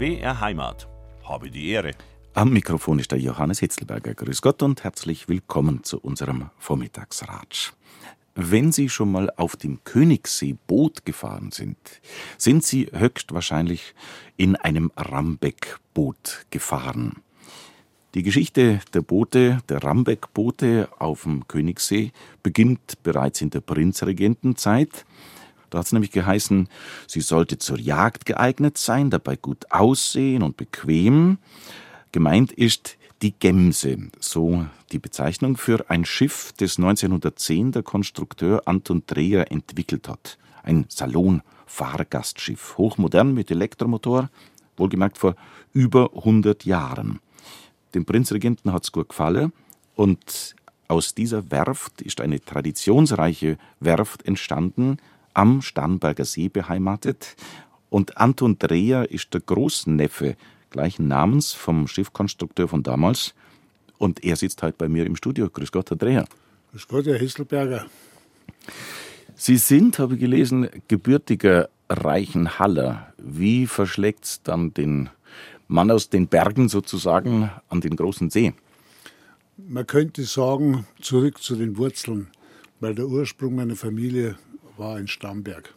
BR Heimat. Habe die Ehre. Am Mikrofon ist der Johannes Hitzelberger. Grüß Gott und herzlich willkommen zu unserem Vormittagsratsch. Wenn Sie schon mal auf dem Königssee Boot gefahren sind, sind Sie höchstwahrscheinlich in einem Rambeck-Boot gefahren. Die Geschichte der Boote, der Rambeck-Boote auf dem Königssee, beginnt bereits in der Prinzregentenzeit. Da hat es nämlich geheißen, sie sollte zur Jagd geeignet sein, dabei gut aussehen und bequem. Gemeint ist die Gemse, so die Bezeichnung für ein Schiff, das 1910 der Konstrukteur Anton Dreher entwickelt hat. Ein Salon-Fahrgastschiff, hochmodern mit Elektromotor, wohlgemerkt vor über 100 Jahren. Dem Prinzregenten hat es gut gefallen und aus dieser Werft ist eine traditionsreiche Werft entstanden, am Starnberger See beheimatet. Und Anton Dreher ist der Großneffe gleichen Namens vom Schiffkonstrukteur von damals. Und er sitzt heute bei mir im Studio. Grüß Gott, Herr Dreher. Grüß Gott, Herr Hisselberger. Sie sind, habe ich gelesen, gebürtiger Reichenhaller. Wie verschlägt es dann den Mann aus den Bergen sozusagen an den großen See? Man könnte sagen, zurück zu den Wurzeln, weil der Ursprung meiner Familie war in Stamberg.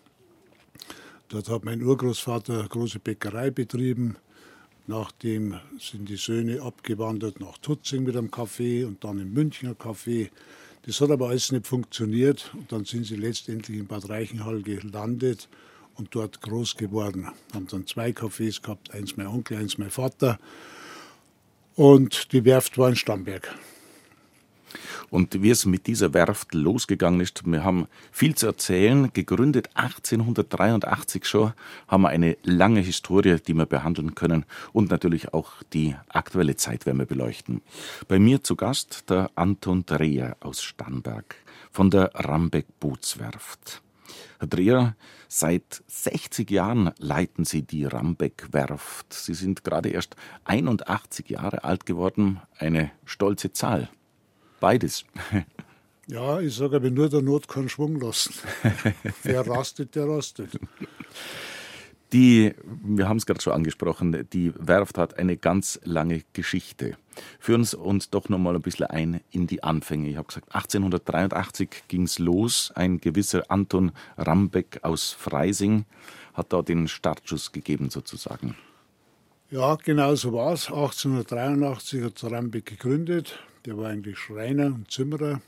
Dort hat mein Urgroßvater eine große Bäckerei betrieben. Nachdem sind die Söhne abgewandert nach Tutzing mit einem Café und dann in München ein Café. Das hat aber alles nicht funktioniert und dann sind sie letztendlich in Bad Reichenhall gelandet und dort groß geworden. Haben dann zwei Cafés gehabt, eins mein Onkel, eins mein Vater. Und die Werft war in Stamberg. Und wie es mit dieser Werft losgegangen ist, wir haben viel zu erzählen. Gegründet 1883 schon, haben wir eine lange Historie, die wir behandeln können und natürlich auch die aktuelle Zeit werden wir beleuchten. Bei mir zu Gast der Anton Dreher aus Starnberg von der Rambeck Bootswerft. Herr Dreher, seit 60 Jahren leiten Sie die Rambeck-Werft. Sie sind gerade erst 81 Jahre alt geworden, eine stolze Zahl. Beides. Ja, ich sage aber nur der Not kann Schwung lassen. Wer rastet, der rastet. Die, wir haben es gerade schon angesprochen, die Werft hat eine ganz lange Geschichte. Führen Sie uns doch noch mal ein bisschen ein in die Anfänge. Ich habe gesagt, 1883 ging es los. Ein gewisser Anton Rambeck aus Freising hat da den Startschuss gegeben, sozusagen. Ja, genau so war es. 1883 hat Rambeck gegründet. Der war eigentlich Schreiner und Zimmerer.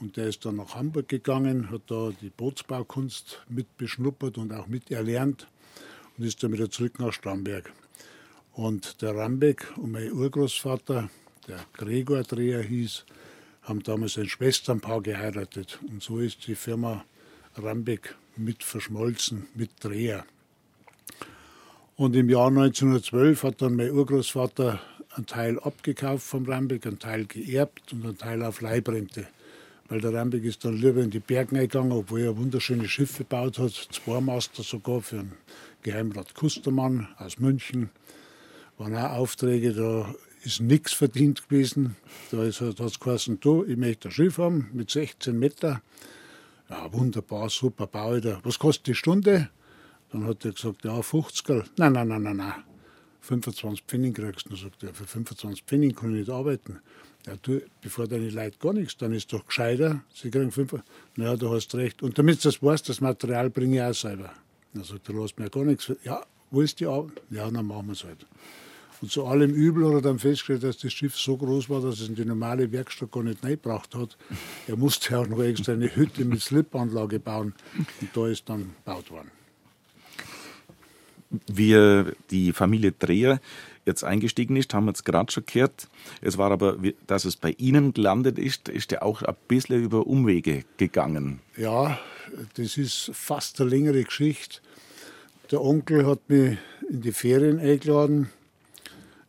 Und der ist dann nach Hamburg gegangen, hat da die Bootsbaukunst mit beschnuppert und auch miterlernt und ist dann wieder zurück nach Starnberg. Und der Rambeck und mein Urgroßvater, der Gregor Dreher hieß, haben damals ein Schwesternpaar geheiratet. Und so ist die Firma Rambeck mit verschmolzen, mit Dreher. Und im Jahr 1912 hat dann mein Urgroßvater einen Teil abgekauft vom Rambeck, einen Teil geerbt und einen Teil auf Leibrente. Weil der Rambeck ist dann lieber in die Berge gegangen, obwohl er wunderschöne Schiffe gebaut hat, zwei Master sogar für einen Geheimrat Kustermann aus München. Waren auch Aufträge, da ist nichts verdient gewesen. Da hat es geheißen, du, ich möchte ein Schiff haben mit 16 Meter. Ja, wunderbar, super, baue ich da. Was kostet die Stunde? Dann hat er gesagt, ja, 50. Nein, nein, nein, nein, nein. 25 Pfennig kriegst. Dann sagt er, für 25 Pfennig kann ich nicht arbeiten. Ja, du, bevor deine Leute gar nichts, dann ist doch gescheiter, sie kriegen 5. Naja, du hast recht. Und damit du das weißt, das Material bringe ich auch selber. Dann sagt er, du hast mir gar nichts. Ja, wo ist die Arbeit? Ja, dann machen wir es halt. Und zu allem Übel hat er dann festgestellt, dass das Schiff so groß war, dass es in die normale Werkstatt gar nicht reingebracht hat. Er musste auch noch extra eine Hütte mit Slipanlage bauen. Und da ist dann gebaut worden wie die Familie Dreher jetzt eingestiegen ist, haben wir jetzt gerade schon gehört. Es war aber, dass es bei Ihnen gelandet ist, ist ja auch ein bisschen über Umwege gegangen. Ja, das ist fast eine längere Geschichte. Der Onkel hat mich in die Ferien eingeladen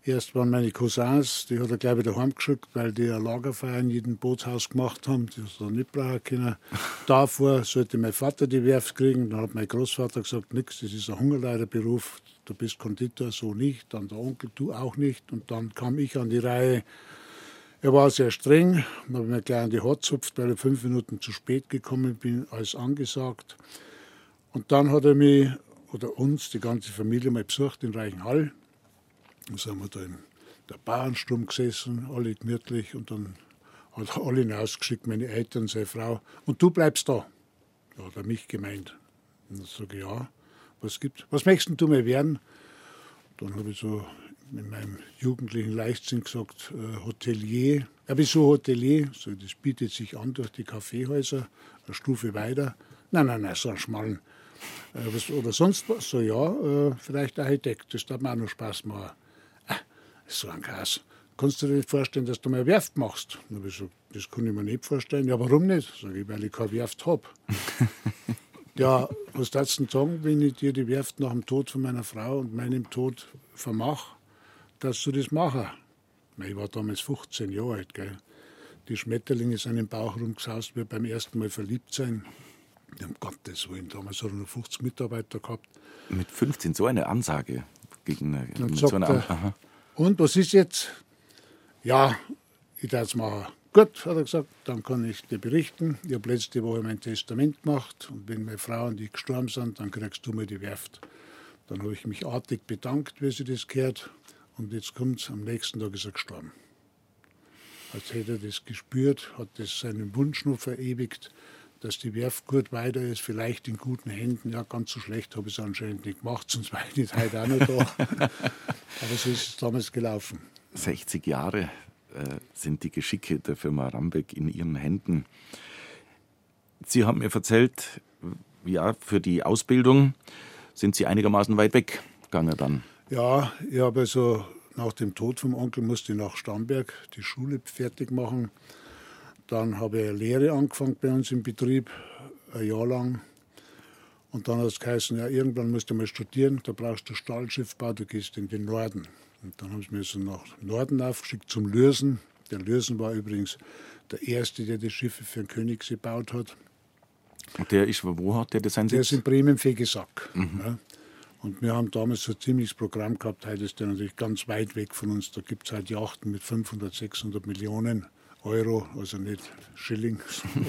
Erst waren meine Cousins, die hat er gleich wieder heimgeschickt, weil die eine Lagerfeier in jedem Bootshaus gemacht haben. Die hat er nicht brauchen können. Davor sollte mein Vater die Werft kriegen. Dann hat mein Großvater gesagt, nix, das ist ein Hungerleiderberuf. Du bist Konditor, so nicht. Dann der Onkel, du auch nicht. Und dann kam ich an die Reihe. Er war sehr streng. Dann habe ich mir gleich an die Haut gezupft, weil ich fünf Minuten zu spät gekommen bin, als angesagt. Und dann hat er mich oder uns, die ganze Familie, mal besucht in Reichenhall Dann sind wir da in der Bauernsturm gesessen, alle gemütlich und dann hat er alle hinausgeschickt, meine Eltern, seine Frau. Und du bleibst da. Da hat er mich gemeint. Und dann sage ich, ja, was gibt Was möchtest du mir werden? Dann habe ich so in meinem jugendlichen Leichtsinn gesagt, äh, Hotelier. Ja, wieso Hotelier? So, das bietet sich an durch die Kaffeehäuser, eine Stufe weiter. Nein, nein, nein, so einen schmalen. Äh, was, oder sonst was. So, ja, äh, vielleicht Architekt, das darf mir auch noch Spaß machen. So ein Gas. Kannst du dir nicht vorstellen, dass du mal Werft machst? Dann habe ich gesagt, das kann ich mir nicht vorstellen. Ja, warum nicht? Sag ich, weil ich keine Werft habe. ja, was darfst du denn sagen, wenn ich dir die Werft nach dem Tod von meiner Frau und meinem Tod vermache, dass du das machen? Ich war damals 15 Jahre alt. Gell? Die Schmetterlinge sind im Bauch rumgesaust, wie beim ersten Mal verliebt sein. Um Gottes Willen, damals hat er noch 50 Mitarbeiter gehabt. Mit 15 so eine Ansage gegen eine, mit so einer er, Und was ist jetzt? Ja, ich darf es machen. Gut, hat er gesagt, dann kann ich dir berichten. Ich habe letzte Woche mein Testament gemacht und wenn meine Frau und ich gestorben sind, dann kriegst du mir die Werft. Dann habe ich mich artig bedankt, wie sie das gehört. Und jetzt kommt am nächsten Tag ist er gestorben. Als hätte er das gespürt, hat das seinen Wunsch noch verewigt dass die Werft gut weiter ist, vielleicht in guten Händen. Ja, ganz so schlecht habe ich es anscheinend nicht gemacht, sonst war ich nicht heute auch noch da. Aber so ist es damals gelaufen. 60 Jahre äh, sind die Geschicke der Firma Rambeck in Ihren Händen. Sie haben mir erzählt, ja, für die Ausbildung sind Sie einigermaßen weit weg gegangen dann. Ja, ich habe also nach dem Tod vom Onkel musste ich nach Starnberg die Schule fertig machen. Dann habe ich eine Lehre angefangen bei uns im Betrieb, ein Jahr lang. Und dann hat es geheißen, ja, irgendwann musst du mal studieren, da brauchst du Stahlschiffbau, du gehst in den Norden. Und dann haben sie mich so nach Norden aufgeschickt zum Lürsen. Der Lürsen war übrigens der Erste, der die Schiffe für den Königsee gebaut hat. Und der ist, wo hat der das sein Der ist in Bremen Fegesack. Mhm. Ja. Und wir haben damals so ein ziemliches Programm gehabt. Heute ist der natürlich ganz weit weg von uns. Da gibt es halt Yachten mit 500, 600 Millionen. Euro, also nicht Schilling,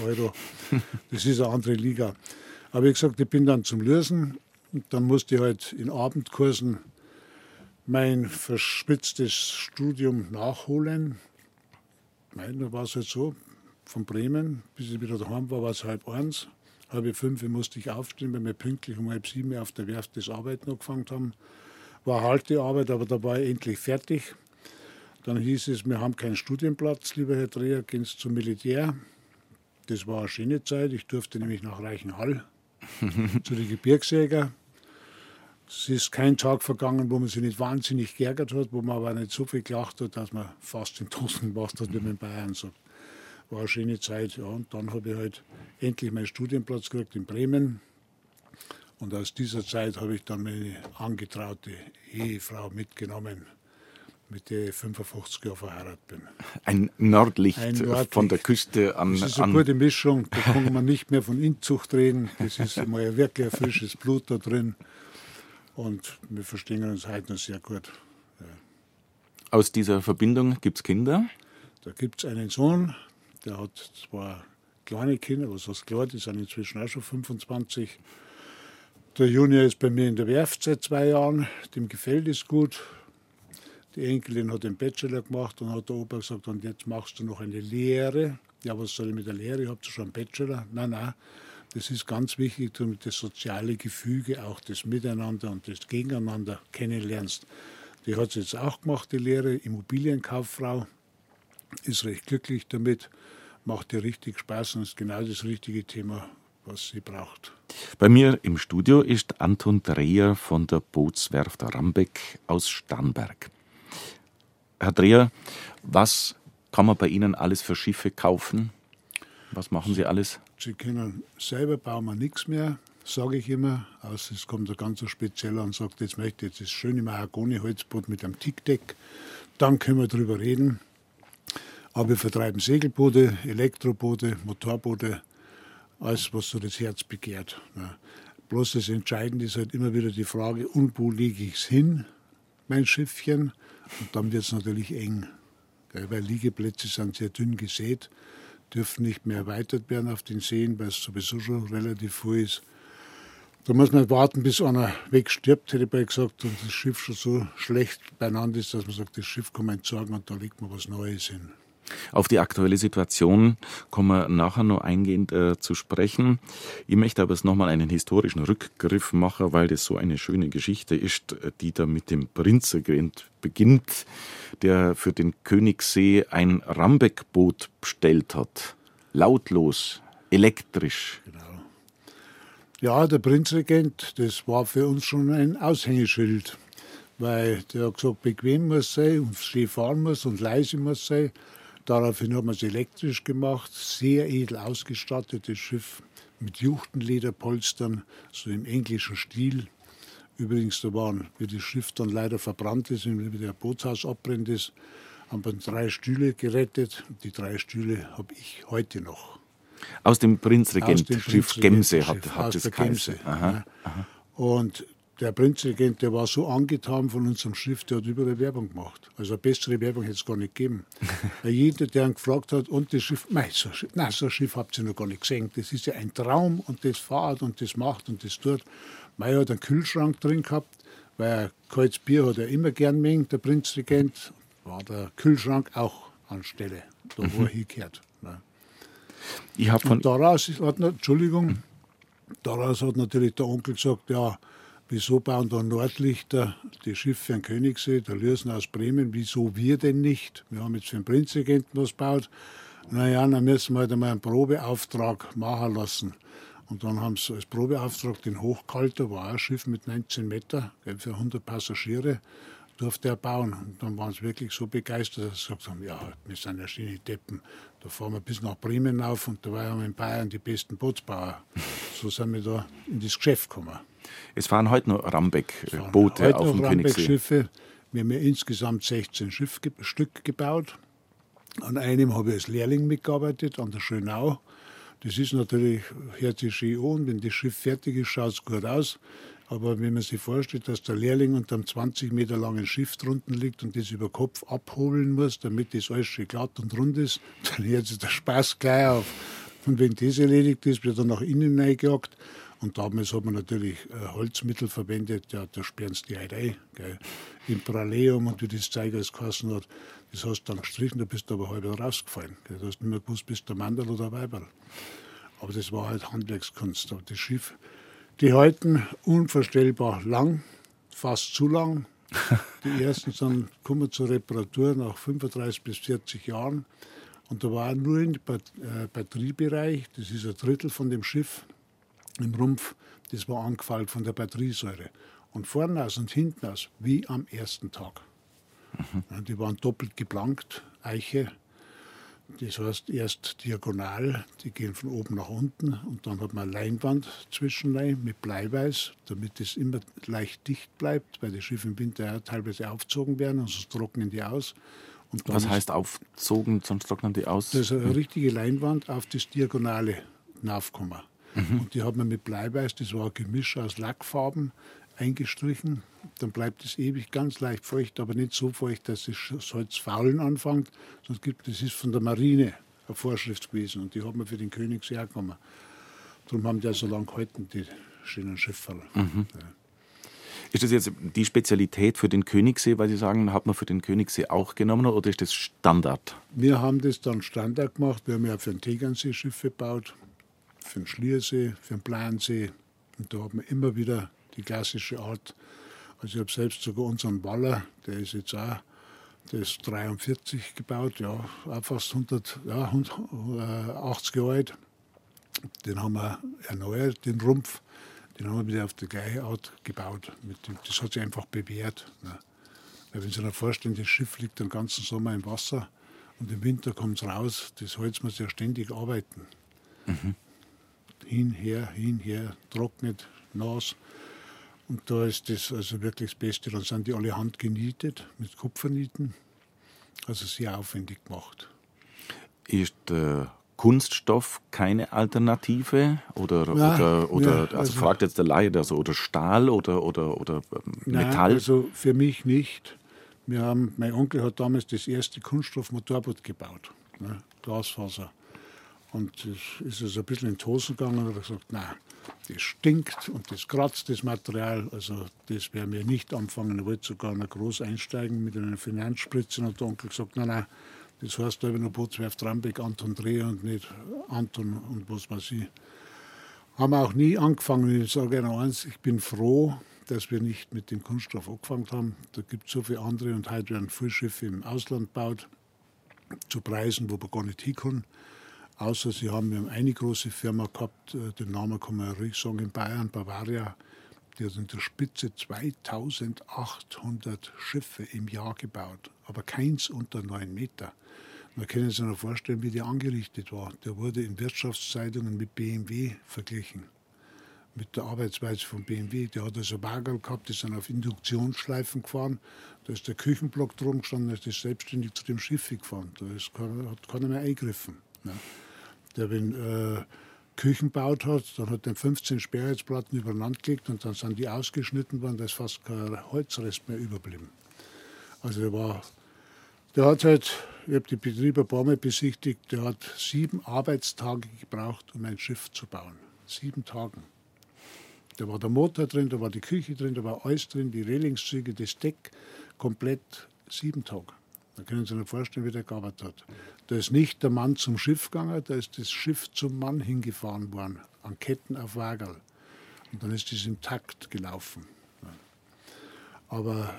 Euro. Das ist eine andere Liga. Aber wie gesagt, ich bin dann zum Lösen und dann musste ich halt in Abendkursen mein verspitztes Studium nachholen. Nein, da war es halt so, von Bremen bis ich wieder daheim war, war es halb eins. Halb fünf musste ich aufstehen, weil wir pünktlich um halb sieben auf der Werft das Arbeiten angefangen haben. War harte Arbeit, aber da war ich endlich fertig. Dann hieß es, wir haben keinen Studienplatz, lieber Herr Dreher, gehen Sie zum Militär. Das war eine schöne Zeit. Ich durfte nämlich nach Reichenhall zu den Gebirgsjäger. Es ist kein Tag vergangen, wo man sich nicht wahnsinnig geärgert hat, wo man aber nicht so viel gelacht hat, dass man fast den Tosen gemacht hat, wie man in Bayern sagt. War eine schöne Zeit. Ja. Und dann habe ich halt endlich meinen Studienplatz gekriegt in Bremen. Und aus dieser Zeit habe ich dann meine angetraute Ehefrau mitgenommen mit der ich 55 Jahre verheiratet bin. Ein Nordlicht, Ein Nordlicht. von der Küste an. Das ist eine gute Mischung, da kann man nicht mehr von Inzucht reden. Das ist mal wirklich ein frisches Blut da drin. Und wir verstehen uns heute noch sehr gut. Ja. Aus dieser Verbindung gibt es Kinder? Da gibt es einen Sohn, der hat zwei kleine Kinder, was heißt klar, die sind inzwischen auch schon 25. Der Junior ist bei mir in der Werft seit zwei Jahren, dem gefällt es gut. Die Enkelin hat den Bachelor gemacht und hat der Opa gesagt, und jetzt machst du noch eine Lehre. Ja, was soll ich mit der Lehre? Ich habe schon einen Bachelor. Nein, nein, das ist ganz wichtig, damit das soziale Gefüge, auch das Miteinander und das Gegeneinander kennenlernst. Die hat es jetzt auch gemacht, die Lehre, Immobilienkauffrau, ist recht glücklich damit, macht ihr richtig Spaß und ist genau das richtige Thema, was sie braucht. Bei mir im Studio ist Anton Dreher von der Bootswerft Rambeck aus Starnberg. Herr Dreher, was kann man bei Ihnen alles für Schiffe kaufen? Was machen Sie alles? Sie können selber bauen wir nichts mehr, sage ich immer. Außer es kommt ein ganz spezieller und sagt, jetzt möchte ich das schöne Mahagoni-Holzboot mit einem Tickdeck. Dann können wir darüber reden. Aber wir vertreiben Segelboote, Elektroboote, Motorboote, alles, was so das Herz begehrt. Bloß das Entscheidende ist halt immer wieder die Frage, und wo lege ich es hin, mein Schiffchen? Und dann wird es natürlich eng, weil Liegeplätze sind sehr dünn gesät, dürfen nicht mehr erweitert werden auf den Seen, weil es sowieso schon relativ voll ist. Da muss man warten, bis einer wegstirbt, hätte ich bei gesagt, und das Schiff schon so schlecht beieinander ist, dass man sagt, das Schiff kann man entsorgen und da legt man was Neues hin. Auf die aktuelle Situation kommen wir nachher noch eingehend äh, zu sprechen. Ich möchte aber jetzt nochmal einen historischen Rückgriff machen, weil das so eine schöne Geschichte ist, die da mit dem Prinzregent beginnt, der für den Königssee ein Rambeck-Boot bestellt hat. Lautlos, elektrisch. Genau. Ja, der Prinzregent, das war für uns schon ein Aushängeschild, weil der hat gesagt, bequem muss sein und schön fahren muss und leise muss sein. Daraufhin haben wir es elektrisch gemacht, sehr edel ausgestattetes Schiff mit Juchtenlederpolstern, so im englischen Stil. Übrigens, da waren, wie das Schiff dann leider verbrannt ist wie der Bootshaus abbrennt ist, haben wir drei Stühle gerettet. Die drei Stühle habe ich heute noch. Aus dem Prinzregent-Schiff Gemse hat, hat es Gemse. Aha, aha. Und der Prinzregent, der war so angetan von unserem Schiff, der hat überall Werbung gemacht. Also eine bessere Werbung hätte es gar nicht gegeben. Jeder, der ihn gefragt hat, und das Schiff, nein, so, nein, so ein Schiff habt ihr noch gar nicht gesehen. Das ist ja ein Traum und das fahrt und das macht und das tut. Mei hat einen Kühlschrank drin gehabt, weil kaltes Bier hat er immer gern mengt, der Prinzregent. War der Kühlschrank auch anstelle, da wo er hingehört. Ne. Ich von und daraus hat, Entschuldigung, daraus hat natürlich der Onkel gesagt, ja, Wieso bauen da Nordlichter die Schiffe für den Königssee, der Lürsen aus Bremen? Wieso wir denn nicht? Wir haben jetzt für den Prinzregenten was gebaut. Naja, dann müssen wir halt einmal einen Probeauftrag machen lassen. Und dann haben sie als Probeauftrag den Hochkalter, war ein Schiff mit 19 Meter, für 100 Passagiere, durfte er bauen. Und dann waren sie wirklich so begeistert, dass sie gesagt haben, ja, wir sind ja schöne Deppen. Da fahren wir bis nach Bremen auf und da waren wir in Bayern die besten Bootsbauer. So sind wir da in das Geschäft gekommen. Es fahren heute noch Rambeck-Boote auf dem Königssee. Schiffe. Wir haben ja insgesamt 16 Schiffstück gebaut. An einem habe ich als Lehrling mitgearbeitet, an der Schönau. Das ist natürlich, hört sich schön an, wenn das Schiff fertig ist, schaut es gut aus. Aber wenn man sich vorstellt, dass der Lehrling unter einem 20 Meter langen Schiff drunten liegt und das über Kopf abholen muss, damit das alles schön glatt und rund ist, dann hört sich der Spaß gleich auf. Und wenn das erledigt ist, wird er nach innen reingejagt und damals hat man natürlich äh, Holzmittel verwendet, ja, da sperren sie die halt ein. Gell. Im Praleum und wie das Zeug alles geheißen hat, das hast du dann gestrichen, da bist du aber halb rausgefallen. Gell. Du hast nicht mehr gewusst, bist du Mandel oder Weiberl. Aber das war halt Handwerkskunst. Aber das Schiff, die halten unvorstellbar lang, fast zu lang. Die ersten sind, kommen zur Reparatur nach 35 bis 40 Jahren. Und da war nur im äh, Batteriebereich, das ist ein Drittel von dem Schiff, im Rumpf, das war angefallen von der Batteriesäure. Und vorne aus und hinten aus, wie am ersten Tag. Mhm. Die waren doppelt geplankt, Eiche. Das heißt, erst diagonal, die gehen von oben nach unten und dann hat man eine Leinwand zwischenrein mit Bleiweiß, damit es immer leicht dicht bleibt, weil die Schiffe im Winter ja teilweise aufgezogen werden und sonst trocknen die aus. Was heißt aufzogen, sonst trocknen die aus? Das ist eine richtige Leinwand auf das Diagonale nachkommen. Mhm. Und die hat man mit Bleiweiß, das war ein Gemisch aus Lackfarben, eingestrichen. Dann bleibt es ewig ganz leicht feucht, aber nicht so feucht, dass das Holz faulen anfängt. Sonst gibt, das ist von der Marine eine Vorschrift gewesen und die hat man für den Königsee hergekommen. Darum haben die ja so lange gehalten, die schönen Schiffe. Mhm. Ja. Ist das jetzt die Spezialität für den Königssee, weil Sie sagen, hat man für den Königssee auch genommen oder ist das Standard? Wir haben das dann Standard gemacht. Wir haben ja für den Tegernsee Schiffe gebaut für den Schliersee, für den Plansee. Und da hat man immer wieder die klassische Art. Also ich habe selbst sogar unseren Waller, der ist jetzt auch, der ist 43 gebaut, ja, auch fast 100, ja, 180 Jahre alt. Den haben wir erneuert, den Rumpf. Den haben wir wieder auf die gleiche Art gebaut. Das hat sich einfach bewährt. Ne? Weil wenn Sie sich vorstellen, das Schiff liegt den ganzen Sommer im Wasser und im Winter kommt es raus, das Holz muss ja ständig arbeiten. Mhm hin, her, hin, her, trocknet, nass. Und da ist das also wirklich das Beste. Dann sind die alle handgenietet mit Kupfernieten. Also sehr aufwendig gemacht. Ist äh, Kunststoff keine Alternative? Oder, Nein, oder, oder ja, also, also, fragt jetzt der Laie, also, oder Stahl oder, oder, oder ähm, Metall? Nein, also für mich nicht. Wir haben, mein Onkel hat damals das erste Kunststoffmotorboot gebaut, ne, Glasfaser. Und es ist also ein bisschen in die Hosen gegangen hat gesagt, nein, das stinkt und das kratzt das Material. Also das werden wir nicht anfangen. Er wollte sogar noch groß einsteigen mit einer Finanzspritze und der Onkel gesagt, nein, nein, das heißt da nur Bootswerft Rambeck, Anton Dreher und nicht Anton und was weiß ich. Haben wir auch nie angefangen. Ich sage noch eins, ich bin froh, dass wir nicht mit dem Kunststoff angefangen haben. Da gibt es so viele andere und heute werden viele Schiffe im Ausland gebaut, zu Preisen, wo man gar nicht hinkommen. Außer sie haben, wir haben eine große Firma gehabt, äh, den Namen kann man ja ruhig sagen, in Bayern, Bavaria, die hat in der Spitze 2800 Schiffe im Jahr gebaut, aber keins unter 9 Meter. Man kann sich noch vorstellen, wie der angerichtet war. Der wurde in Wirtschaftszeitungen mit BMW verglichen mit der Arbeitsweise von BMW. Der hat also Bagel gehabt, die sind auf Induktionsschleifen gefahren. Da ist der Küchenblock drum gestanden, ist das selbstständig zu dem Schiff gefahren. Da ist, hat keiner mehr eingegriffen. Ne? Der, wenn äh, Küchen gebaut hat, dann hat er 15 Sperrheizplatten übereinander gelegt und dann sind die ausgeschnitten worden, da ist fast kein Holzrest mehr überblieben. Also der war, der hat halt, ich habe die Betriebe ein paar Mal besichtigt, der hat sieben Arbeitstage gebraucht, um ein Schiff zu bauen. Sieben Tage. Da war der Motor drin, da war die Küche drin, da war alles drin, die Relingszüge, das Deck, komplett sieben Tage. Da können Sie sich vorstellen, wie der gearbeitet hat. Da ist nicht der Mann zum Schiff gegangen, da ist das Schiff zum Mann hingefahren worden, an Ketten auf Wagel. Und dann ist das im Takt gelaufen. Aber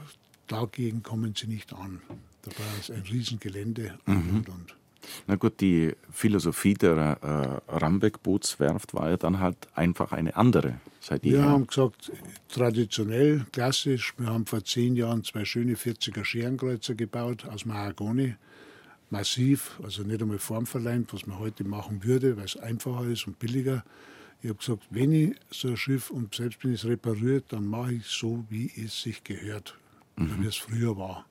dagegen kommen sie nicht an. Da war es ein Riesengelände und, mhm. und, und. Na gut, die Philosophie der äh, Rambeck-Bootswerft war ja dann halt einfach eine andere seit Wir haben gesagt, traditionell, klassisch, wir haben vor zehn Jahren zwei schöne 40er Scherenkreuzer gebaut aus Mahagoni. Massiv, also nicht einmal formverleimt, was man heute machen würde, weil es einfacher ist und billiger. Ich habe gesagt, wenn ich so ein Schiff und selbst wenn ich es repariert, dann mache ich es so, wie es sich gehört, mhm. wie es früher war.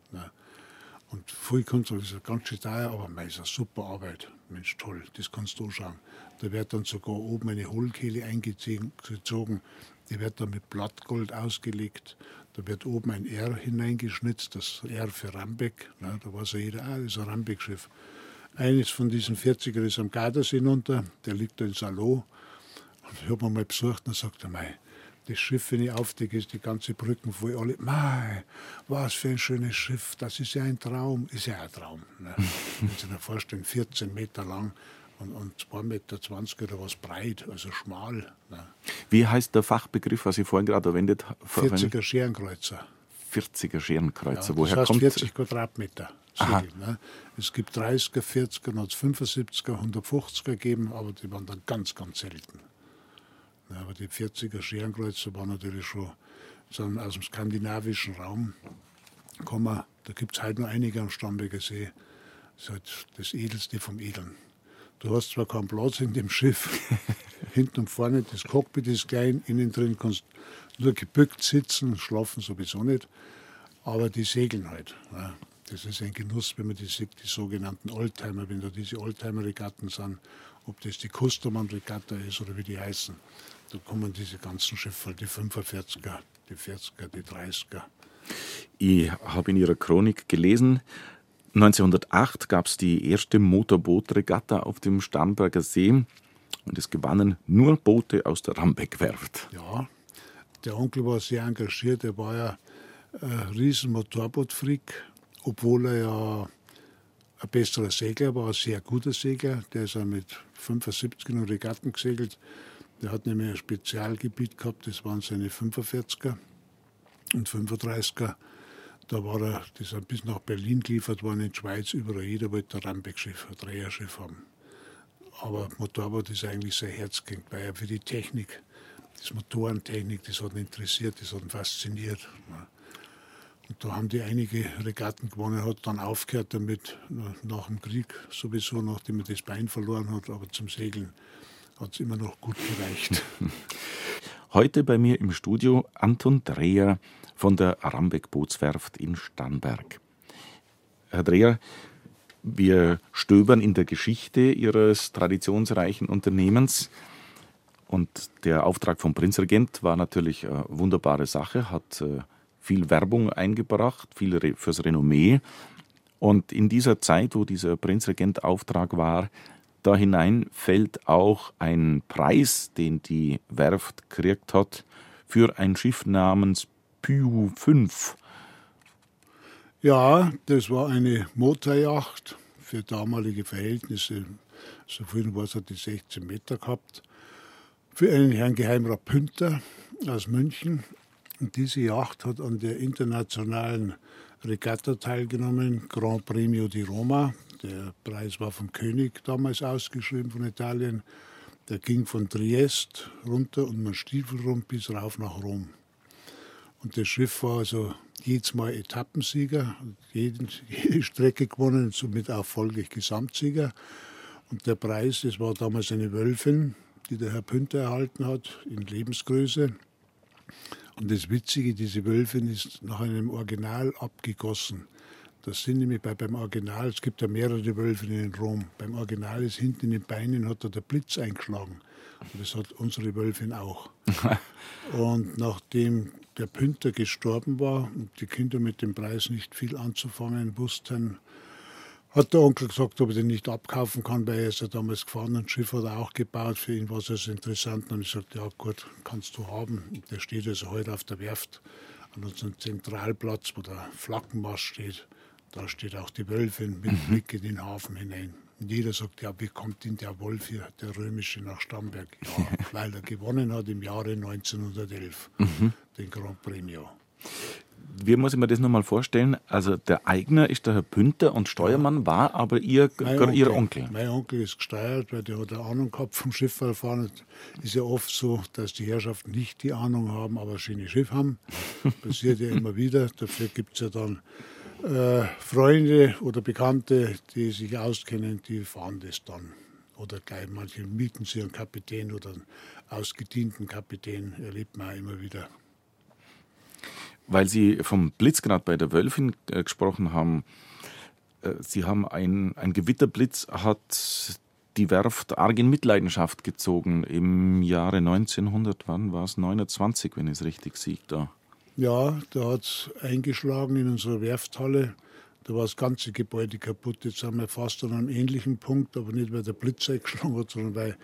Und viel Kunst ist ganz schön teuer, aber mei, ist eine super Arbeit. Mensch, toll, das kannst du anschauen. Da wird dann sogar oben eine Hohlkehle eingezogen, die wird dann mit Blattgold ausgelegt. Da wird oben ein R hineingeschnitzt, das R für Rambeck. Na, da weiß ja jeder, ah, das ist ein Rambeck-Schiff. Eines von diesen 40er ist am Gardasee runter, der liegt da in Salo. Und ich habe ihn mal besucht und sagt er, mei, das Schiff, wenn ich aufdecke, ist die ganze Brücken voll. Alle, mei, was für ein schönes Schiff, das ist ja ein Traum. Ist ja ein Traum. Ne? Wenn Sie sich vorstellen, 14 Meter lang und, und 2,20 Meter oder was breit, also schmal. Ne? Wie heißt der Fachbegriff, was ich vorhin gerade erwähnt habe? 40er Scherenkreuzer. 40er Scherenkreuzer, ja, Woher das heißt kommt 40 Quadratmeter. Segel, ne? Es gibt 30er, 40er, 75er, 150er gegeben, aber die waren dann ganz, ganz selten. Ja, aber die 40er Scherenkreuzer waren natürlich schon sind aus dem skandinavischen Raum gekommen. Da gibt es halt nur einige am Starnberger See. Das ist halt das Edelste vom Edeln. Du hast zwar keinen Platz in dem Schiff, hinten und vorne, das Cockpit ist klein, innen drin kannst du nur gebückt sitzen, schlafen sowieso nicht, aber die segeln halt. Ja. Das ist ein Genuss, wenn man die sieht, die sogenannten Oldtimer, wenn da diese Oldtimer-Regatten sind, ob das die Kustermann-Regatta ist oder wie die heißen. Da kommen diese ganzen Schiffe, die 45er, die 40er, die 30er. Ich habe in Ihrer Chronik gelesen, 1908 gab es die erste Motorbootregatta auf dem Starnberger See und es gewannen nur Boote aus der Rambeck-Werft. Ja, der Onkel war sehr engagiert, er war ja ein riesen Motorbootfreak, obwohl er ja ein besserer Segler war, ein sehr guter Segler. Der ist ja mit 75 in Regatten gesegelt. Der hat nämlich ein Spezialgebiet gehabt, das waren seine 45er und 35er. Da war er, das ist bis nach Berlin geliefert worden, in die Schweiz, überall. Jeder wollte ein Rambeck-Schiff, ein Dreierschiff haben. Aber Motorboot ist eigentlich sein Herzkind, weil er für die Technik, das Motorentechnik, das hat ihn interessiert, das hat ihn fasziniert. Und da haben die einige Regatten gewonnen, hat dann aufgehört damit, nach dem Krieg sowieso, nachdem er das Bein verloren hat, aber zum Segeln hat es immer noch gut gereicht. Heute bei mir im Studio Anton Dreher von der Rambeck Bootswerft in Starnberg. Herr Dreher, wir stöbern in der Geschichte Ihres traditionsreichen Unternehmens. Und der Auftrag vom Prinzregent war natürlich eine wunderbare Sache, hat äh, viel Werbung eingebracht, viel fürs Renommee. Und in dieser Zeit, wo dieser Prinzregent-Auftrag war, da hinein fällt auch ein Preis, den die Werft gekriegt hat für ein Schiff namens Pyu 5. Ja, das war eine Motorjacht für damalige Verhältnisse. So viel war es, hat die 16 Meter gehabt. Für einen Herrn Geheimrat Pünter aus München. Und diese Yacht hat an der internationalen Regatta teilgenommen, Grand Premio di Roma. Der Preis war vom König damals ausgeschrieben von Italien. Der ging von Triest runter und man Stiefel rum bis rauf nach Rom. Und das Schiff war also jedes Mal Etappensieger, jeden, jede Strecke gewonnen und somit auch folglich Gesamtsieger. Und der Preis, das war damals eine Wölfin, die der Herr Pünter erhalten hat, in Lebensgröße. Und das Witzige, diese Wölfin ist nach einem Original abgegossen. Das sind nämlich bei, beim Original, es gibt ja mehrere Wölfe in Rom. Beim Original ist hinten in den Beinen hat da der Blitz eingeschlagen. Und das hat unsere Wölfin auch. und nachdem der Pünter gestorben war und die Kinder mit dem Preis nicht viel anzufangen wussten, hat der Onkel gesagt, ob er den nicht abkaufen kann, weil er ist ja damals gefahren und Schiff hat er auch gebaut. Für ihn war es also interessant. Und ich sagte, ja gut, kannst du haben. Und der steht also heute auf der Werft an unserem Zentralplatz, wo der Flaggenmast steht. Da steht auch die Wölfin mit mhm. Blick in den Hafen hinein. Und jeder sagt, ja, wie kommt denn der Wolf hier, der Römische, nach Stamberg? Ja, weil er gewonnen hat im Jahre 1911, mhm. den Grand Premio. Wie muss ich mir das nochmal vorstellen? Also der Eigner ist der Herr Pünter und Steuermann war aber ihr, Onkel, ihr Onkel. Mein Onkel ist gesteuert, weil der hat eine Ahnung gehabt vom Schifffahren. Ist ja oft so, dass die Herrschaften nicht die Ahnung haben, aber schöne Schiff haben. Passiert ja immer wieder. Dafür gibt es ja dann äh, Freunde oder Bekannte, die sich auskennen, die fahren das dann. Oder gleich manche mieten sie einen Kapitän oder einen ausgedienten Kapitän, erlebt man immer wieder. Weil Sie vom Blitzgrad bei der Wölfin äh, gesprochen haben, äh, Sie haben ein, ein Gewitterblitz, hat die Werft arg in Mitleidenschaft gezogen im Jahre 1900, wann war es? 29, wenn ich es richtig sehe da. Ja, da hat es eingeschlagen in unserer Werfthalle. Da war das ganze Gebäude kaputt. Jetzt sind wir fast an einem ähnlichen Punkt, aber nicht, weil der Blitz eingeschlagen hat, sondern weil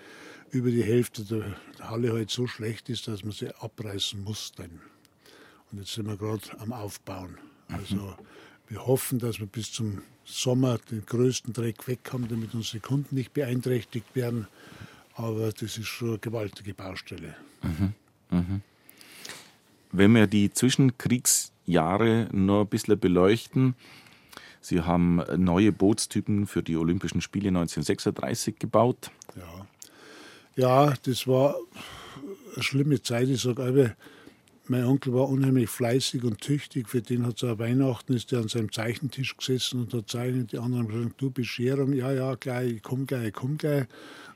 über die Hälfte der Halle halt so schlecht ist, dass man sie abreißen muss. Dann. Und jetzt sind wir gerade am Aufbauen. Also wir hoffen, dass wir bis zum Sommer den größten Dreck weg haben, damit unsere Kunden nicht beeinträchtigt werden. Aber das ist schon eine gewaltige Baustelle. Mhm. Mhm. Wenn wir die Zwischenkriegsjahre noch ein bisschen beleuchten, Sie haben neue Bootstypen für die Olympischen Spiele 1936 gebaut. Ja, ja das war eine schlimme Zeit. Ich sage mein Onkel war unheimlich fleißig und tüchtig. Für den hat es auch Weihnachten, ist er an seinem Zeichentisch gesessen und hat zeichnet. Die anderen haben gesagt, du Bescherung, ja, ja, gleich, ich komm gleich, ich komm gleich.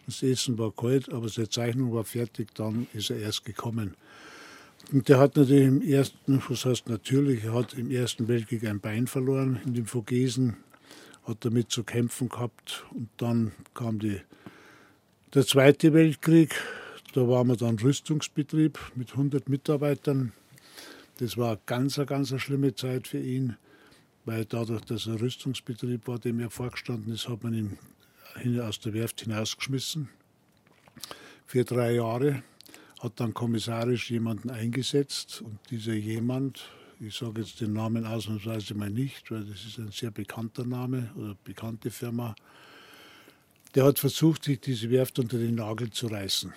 Das Essen war kalt, aber seine Zeichnung war fertig, dann ist er erst gekommen. Und der hat natürlich im ersten, was heißt natürlich, er hat im Ersten Weltkrieg ein Bein verloren in den Vogesen, hat damit zu kämpfen gehabt. Und dann kam die, der Zweite Weltkrieg, da waren wir dann Rüstungsbetrieb mit 100 Mitarbeitern. Das war eine ganz, ganz eine schlimme Zeit für ihn, weil dadurch, dass er Rüstungsbetrieb war, dem er vorgestanden ist, hat man ihn aus der Werft hinausgeschmissen. Für drei Jahre hat dann kommissarisch jemanden eingesetzt und dieser jemand, ich sage jetzt den Namen ausnahmsweise mal nicht, weil das ist ein sehr bekannter Name oder bekannte Firma, der hat versucht, sich diese Werft unter den Nagel zu reißen.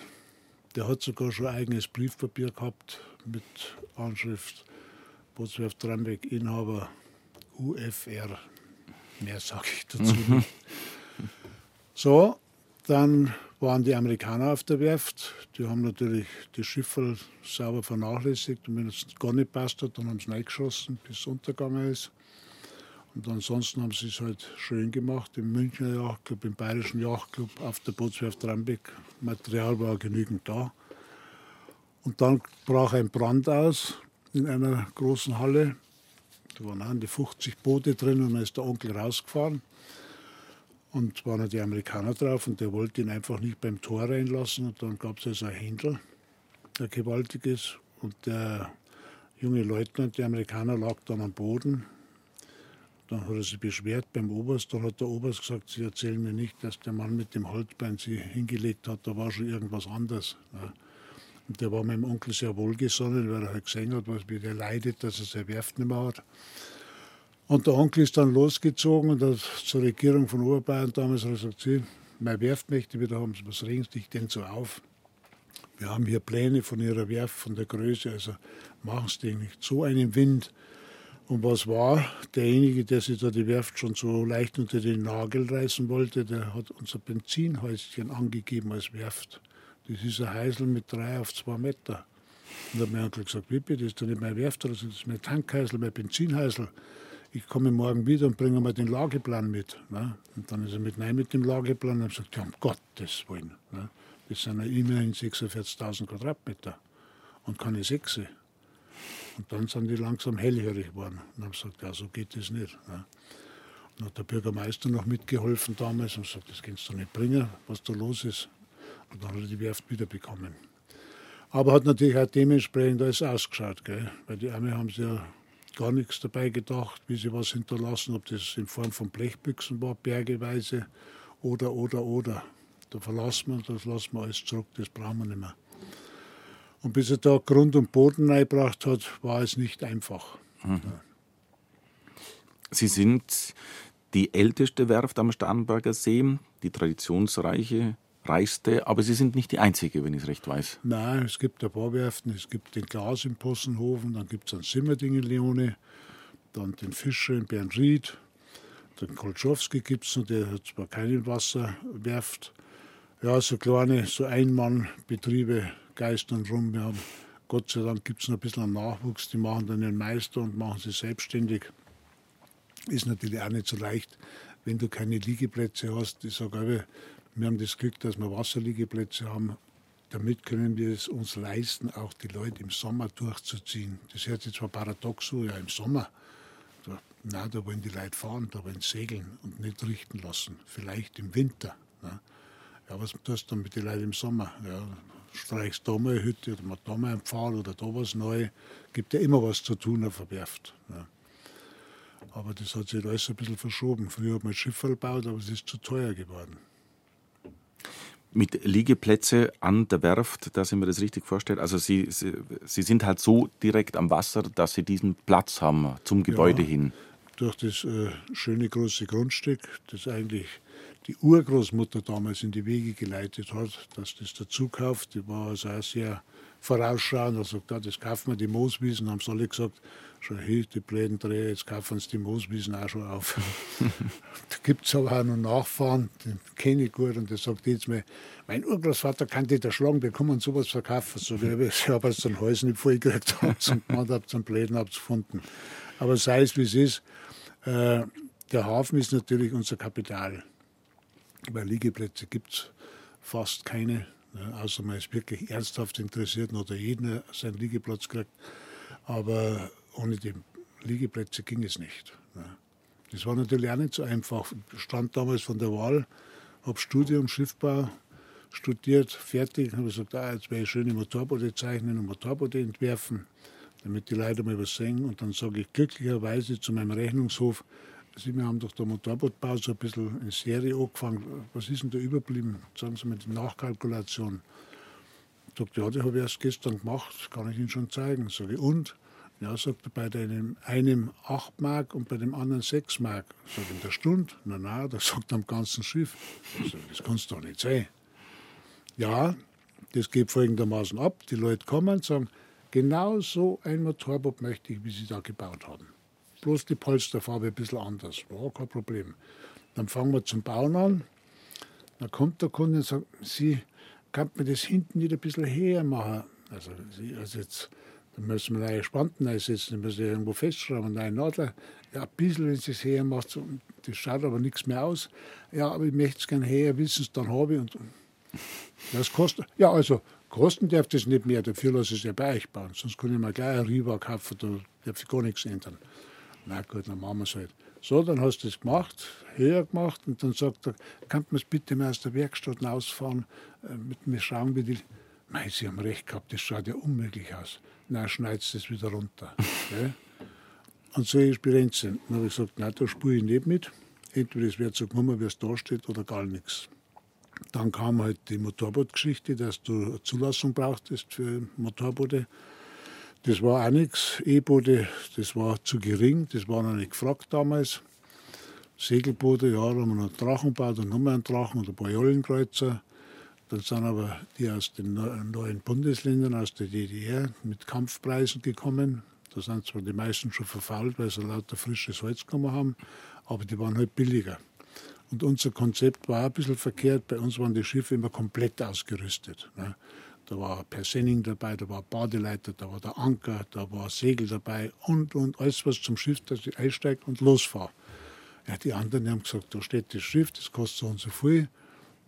Der hat sogar schon eigenes Briefpapier gehabt mit Anschrift Bootswerft Drambeck, Inhaber UFR. Mehr sage ich dazu nicht. So, dann waren die Amerikaner auf der Werft. Die haben natürlich die Schiffe sauber vernachlässigt. Und wenn es gar nicht passt hat, dann haben sie reingeschossen, bis es untergegangen ist. Und ansonsten haben sie es halt schön gemacht im Münchner Yachtclub, im Bayerischen Yachtclub, auf der Bootswerft Rambeck. Material war genügend da. Und dann brach ein Brand aus in einer großen Halle. Da waren an die 50 Boote drin und dann ist der Onkel rausgefahren. Und waren die Amerikaner drauf und der wollte ihn einfach nicht beim Tor reinlassen. Und dann gab es also ein Händel, ein gewaltiges. Und der junge Leutnant, der Amerikaner, lag dann am Boden. Dann hat er sich beschwert beim Oberst. Dann hat der Oberst gesagt, Sie erzählen mir nicht, dass der Mann mit dem Holzbein sie hingelegt hat. Da war schon irgendwas anderes. Ja. Und der war meinem Onkel sehr wohlgesonnen, weil er halt gesehen hat, was wie der leidet, dass er seine Werft nicht mehr hat. Und der Onkel ist dann losgezogen und hat zur Regierung von Oberbayern damals gesagt, Sie, meine Werft möchte wieder haben, was regen Sie dich denn so auf? Wir haben hier Pläne von Ihrer Werft, von der Größe, also machen Sie den nicht. So einen Wind. Und was war? Derjenige, der sich da die Werft schon so leicht unter den Nagel reißen wollte, der hat unser Benzinhäuschen angegeben als Werft. Das ist ein Heisel mit drei auf zwei Meter. Und da hat mein Onkel gesagt, wie bitte, das ist doch nicht mein Werft, das ist mein Tankheisel, mein Benzinheisel. Ich komme morgen wieder und bringe mal den Lageplan mit. Ne? Und dann ist er mit nein mit dem Lageplan und gesagt, ja, um Gottes Willen. Ne? Das sind ja immerhin 46.000 Quadratmeter und keine Sechse. Und dann sind die langsam hellhörig geworden und haben gesagt, ja, so geht das nicht. Ne? Und hat der Bürgermeister noch mitgeholfen damals und gesagt, das kannst du nicht bringen, was da los ist. Und dann hat er die Werft wiederbekommen. Aber hat natürlich auch dementsprechend alles ausgeschaut, gell? weil die Arme haben sich ja gar nichts dabei gedacht, wie sie was hinterlassen, ob das in Form von Blechbüchsen war, bergeweise oder, oder, oder. Da verlassen wir, das lassen wir alles zurück, das brauchen wir nicht mehr. Und bis er da Grund und Boden reingebracht hat, war es nicht einfach. Mhm. Sie sind die älteste Werft am Starnberger See, die traditionsreiche, reichste, aber Sie sind nicht die einzige, wenn ich es recht weiß. Nein, es gibt ein paar Werften. Es gibt den Glas in Possenhofen, dann gibt es einen Simmerding in Leone, dann den Fischer in Bernried, den Kolschowski gibt es der hat zwar keine Wasserwerft. Ja, so kleine, so Einmannbetriebe geistern rum. Wir haben, Gott sei Dank gibt es noch ein bisschen Nachwuchs, die machen dann den Meister und machen sich selbstständig. Ist natürlich auch nicht so leicht, wenn du keine Liegeplätze hast. Ich sage wir haben das Glück, dass wir Wasserliegeplätze haben. Damit können wir es uns leisten, auch die Leute im Sommer durchzuziehen. Das hört sich zwar paradox so, ja, im Sommer. Da, na, da wollen die Leute fahren, da wollen segeln und nicht richten lassen. Vielleicht im Winter. Na. Ja, was tust du dann mit den Leuten im Sommer? Ja, streichst da mal eine Hütte oder mal da mal einen Pfahl oder da was neu. Gibt ja immer was zu tun auf der Werft. Ja. Aber das hat sich alles ein bisschen verschoben. Früher hat man Schiffe gebaut, aber es ist zu teuer geworden. Mit Liegeplätze an der Werft, dass ich mir das richtig vorstelle. Also Sie, Sie, Sie, sind halt so direkt am Wasser, dass Sie diesen Platz haben zum Gebäude ja, hin. Durch das äh, schöne große Grundstück, das eigentlich die Urgroßmutter damals in die Wege geleitet hat, dass das dazu kauft. Die war also auch sehr vorausschauend. Er sagt, ja, das kaufen wir die Mooswiesen. Haben sie alle gesagt, schon hey, die blöden Dreher, jetzt kaufen uns die Mooswiesen auch schon auf. da gibt es aber auch noch Nachfahren, den kenne ich gut und der sagt jetzt mal, mein Urgroßvater kann die da schlagen, wir kommen sowas verkaufen. So, ich habe jetzt den Hals nicht vollgekriegt, habe zum gemacht, habe zum Bläden gefunden. Aber sei es wie es ist, äh, der Hafen ist natürlich unser Kapital. Weil Liegeplätze gibt es fast keine, ne, außer man ist wirklich ernsthaft interessiert oder jeder seinen Liegeplatz kriegt. Aber ohne die Liegeplätze ging es nicht. Ne. Das war natürlich auch nicht so einfach. Ich stand damals von der Wahl, habe Studium Schiffbau studiert, fertig, habe gesagt, ah, jetzt werde ich schöne Motorboote zeichnen und Motorboote entwerfen, damit die Leute mal was sehen. Und dann sage ich glücklicherweise zu meinem Rechnungshof, Sie, wir haben doch der Motorbootbau so ein bisschen in Serie angefangen. Was ist denn da überblieben? Sagen Sie mir die Nachkalkulation. Ich sagte, ja, die habe ich erst gestern gemacht, kann ich Ihnen schon zeigen. Sage ich, und? Ja, sagt er, bei dem einem 8 Mark und bei dem anderen 6 Mark. Sag ich, in der Stunde? Na, na, das sagt am ganzen Schiff. Sag, das kannst du doch nicht sein. Ja, das geht folgendermaßen ab. Die Leute kommen und sagen, genau so ein Motorboot möchte ich, wie Sie da gebaut haben. Bloß die Polsterfarbe ein bisschen anders. Ja, kein Problem. Dann fangen wir zum Bauen an. Dann kommt der Kunde und sagt, Sie, kann man das hinten wieder ein bisschen höher machen? Also, also jetzt dann müssen wir neue Spanten einsetzen, dann müssen wir irgendwo festschrauben, neue Nadel. Ja, ein bisschen, wenn es her macht, das schaut aber nichts mehr aus. Ja, aber ich möchte es gerne her, wissen Sie, dann habe ich. Und das kostet, ja, also kosten darf das nicht mehr, dafür lasse ich es ja bei euch bauen. Sonst kann ich mir gleich ein Riva kaufen, da darf ich gar nichts ändern. Na gut, dann machen wir es halt. So, dann hast du es gemacht, höher gemacht und dann sagt er, kann man es bitte mal aus der Werkstatt rausfahren, äh, mit mir schauen, wie. Mei, Sie haben recht gehabt, das schaut ja unmöglich aus. Na, schneidest es wieder runter. und soll ich Spirenz sind. Dann habe ich gesagt, nein, da spiele ich nicht mit. Entweder es wird so genommen, wie es da steht, oder gar nichts. Dann kam halt die Motorbootgeschichte, dass du eine Zulassung brauchtest für Motorboote. Das war auch nichts. E-Boote, das war zu gering, das war noch nicht gefragt damals. Segelboote, ja, da haben wir noch einen Drachen gebaut und nochmal einen Drachen und ein paar Jollenkreuzer. Dann sind aber die aus den neuen Bundesländern, aus der DDR, mit Kampfpreisen gekommen. Da sind zwar die meisten schon verfault, weil sie lauter frisches Holz genommen haben, aber die waren halt billiger. Und unser Konzept war ein bisschen verkehrt. Bei uns waren die Schiffe immer komplett ausgerüstet. Ne? Da war Persenning dabei, da war Badeleiter, da war der Anker, da war Segel dabei und, und alles, was zum Schiff, dass ich einsteige und losfahre. Ja, die anderen haben gesagt, da steht das Schiff, das kostet so und so viel.